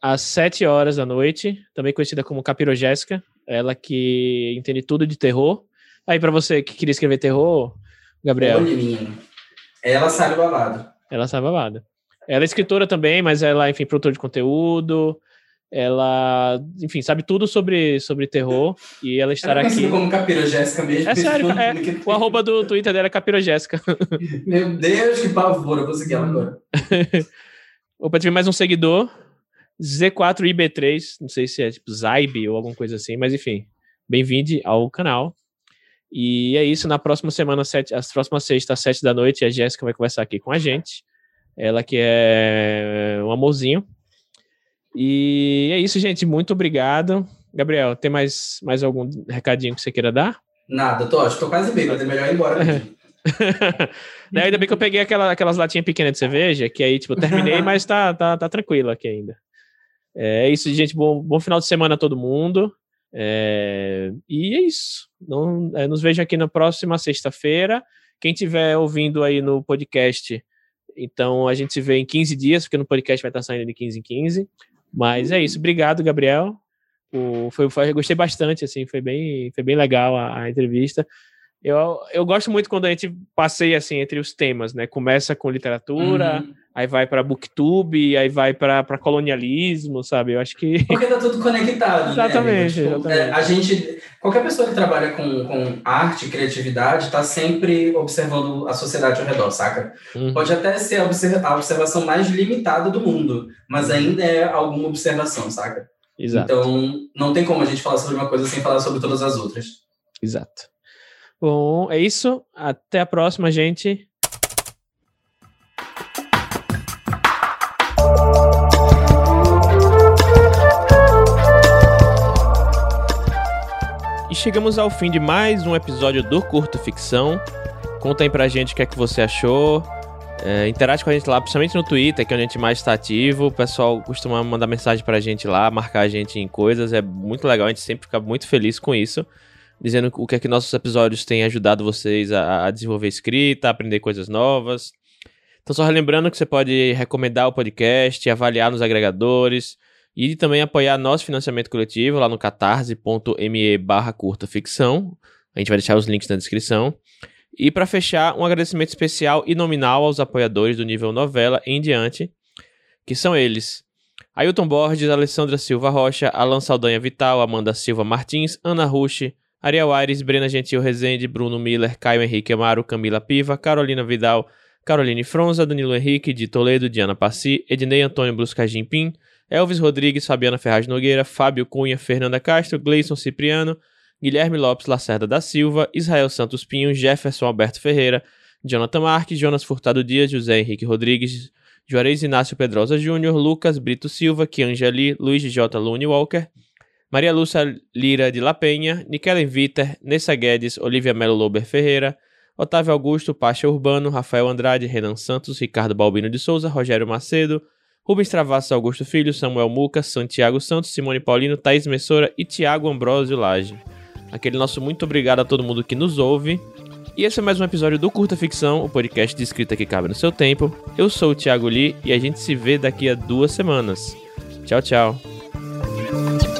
às 7 horas da noite, também conhecida como Capiro Jéssica, ela que entende tudo de terror. Aí, para você que queria escrever terror, Gabriel. Ela sabe babado. Ela sabe babado. Ela é escritora também, mas ela, enfim, produtora de conteúdo, ela, enfim, sabe tudo sobre, sobre terror e ela estará ela aqui. como Capira Jéssica mesmo. É sério, é, o arroba do Twitter dela é Capira Jéssica. Meu Deus, que pavor, eu vou seguir ela agora. Opa, tive mais um seguidor, Z4IB3, não sei se é tipo Zybe ou alguma coisa assim, mas enfim, bem-vindo ao canal. E é isso, na próxima semana, sete, as próximas sexta às sete da noite, a Jéssica vai conversar aqui com a gente. Ela que é um amorzinho, e é isso, gente. Muito obrigado. Gabriel, tem mais, mais algum recadinho que você queira dar? Nada, tô, acho que tô quase bêbado, é melhor ir embora. Daí, ainda bem que eu peguei aquela, aquelas latinhas pequenas de cerveja, que aí, tipo, terminei, mas tá, tá, tá tranquilo aqui ainda. É isso, gente. Bom, bom final de semana a todo mundo. É, e é isso. Não, é, nos vejam aqui na próxima sexta-feira. Quem estiver ouvindo aí no podcast, então a gente se vê em 15 dias, porque no podcast vai estar saindo de 15 em 15. Mas é isso. Obrigado, Gabriel. o, foi, foi, gostei bastante, assim, foi bem, foi bem legal a, a entrevista. Eu, eu gosto muito quando a gente passeia assim entre os temas, né? Começa com literatura, uhum. Aí vai para booktube, aí vai para colonialismo, sabe? Eu acho que porque tá tudo conectado, exatamente, né? Tipo, exatamente. É, a gente, qualquer pessoa que trabalha com, com arte, criatividade, está sempre observando a sociedade ao redor, saca? Uhum. Pode até ser a, observação mais limitada do mundo, mas ainda é alguma observação, saca? Exato. Então, não tem como a gente falar sobre uma coisa sem falar sobre todas as outras. Exato. Bom, é isso. Até a próxima, gente. E chegamos ao fim de mais um episódio do Curto Ficção. Conta aí pra gente o que é que você achou. É, interage com a gente lá, principalmente no Twitter, que é onde a gente mais está ativo. O pessoal costuma mandar mensagem pra gente lá, marcar a gente em coisas. É muito legal, a gente sempre fica muito feliz com isso dizendo o que é que nossos episódios têm ajudado vocês a, a desenvolver escrita, a aprender coisas novas. Então, só relembrando que você pode recomendar o podcast, avaliar nos agregadores e também apoiar nosso financiamento coletivo lá no catarse.me barra curta ficção. A gente vai deixar os links na descrição. E para fechar, um agradecimento especial e nominal aos apoiadores do nível novela em diante, que são eles: Ailton Borges, Alessandra Silva Rocha, Alan Saldanha Vital, Amanda Silva Martins, Ana Rushi, Ariel Aires, Brena Gentil Rezende, Bruno Miller, Caio Henrique Amaro, Camila Piva, Carolina Vidal, Caroline Fronza, Danilo Henrique, de Toledo, Diana Passi, Ednei Antônio Bruscagim Pim, Elvis Rodrigues, Fabiana Ferraz Nogueira, Fábio Cunha, Fernanda Castro, Gleison Cipriano, Guilherme Lopes Lacerda da Silva, Israel Santos Pinho, Jefferson Alberto Ferreira, Jonathan Marques, Jonas Furtado Dias, José Henrique Rodrigues, Juarez Inácio Pedrosa Júnior, Lucas Brito Silva, Kianjali, Luiz J. Lune Walker, Maria Lúcia Lira de La Penha, Nikelen Viter, Nessa Guedes, Olivia Melo Lober Ferreira, Otávio Augusto, Pacha Urbano, Rafael Andrade, Renan Santos, Ricardo Balbino de Souza, Rogério Macedo, Rubens Travassa Augusto Filho, Samuel Muca, Santiago Santos, Simone Paulino, Thaís Messora e Tiago Ambrosio Lage. Aquele nosso muito obrigado a todo mundo que nos ouve. E esse é mais um episódio do Curta Ficção, o podcast de escrita que cabe no seu tempo. Eu sou o Thiago Lee e a gente se vê daqui a duas semanas. Tchau, tchau.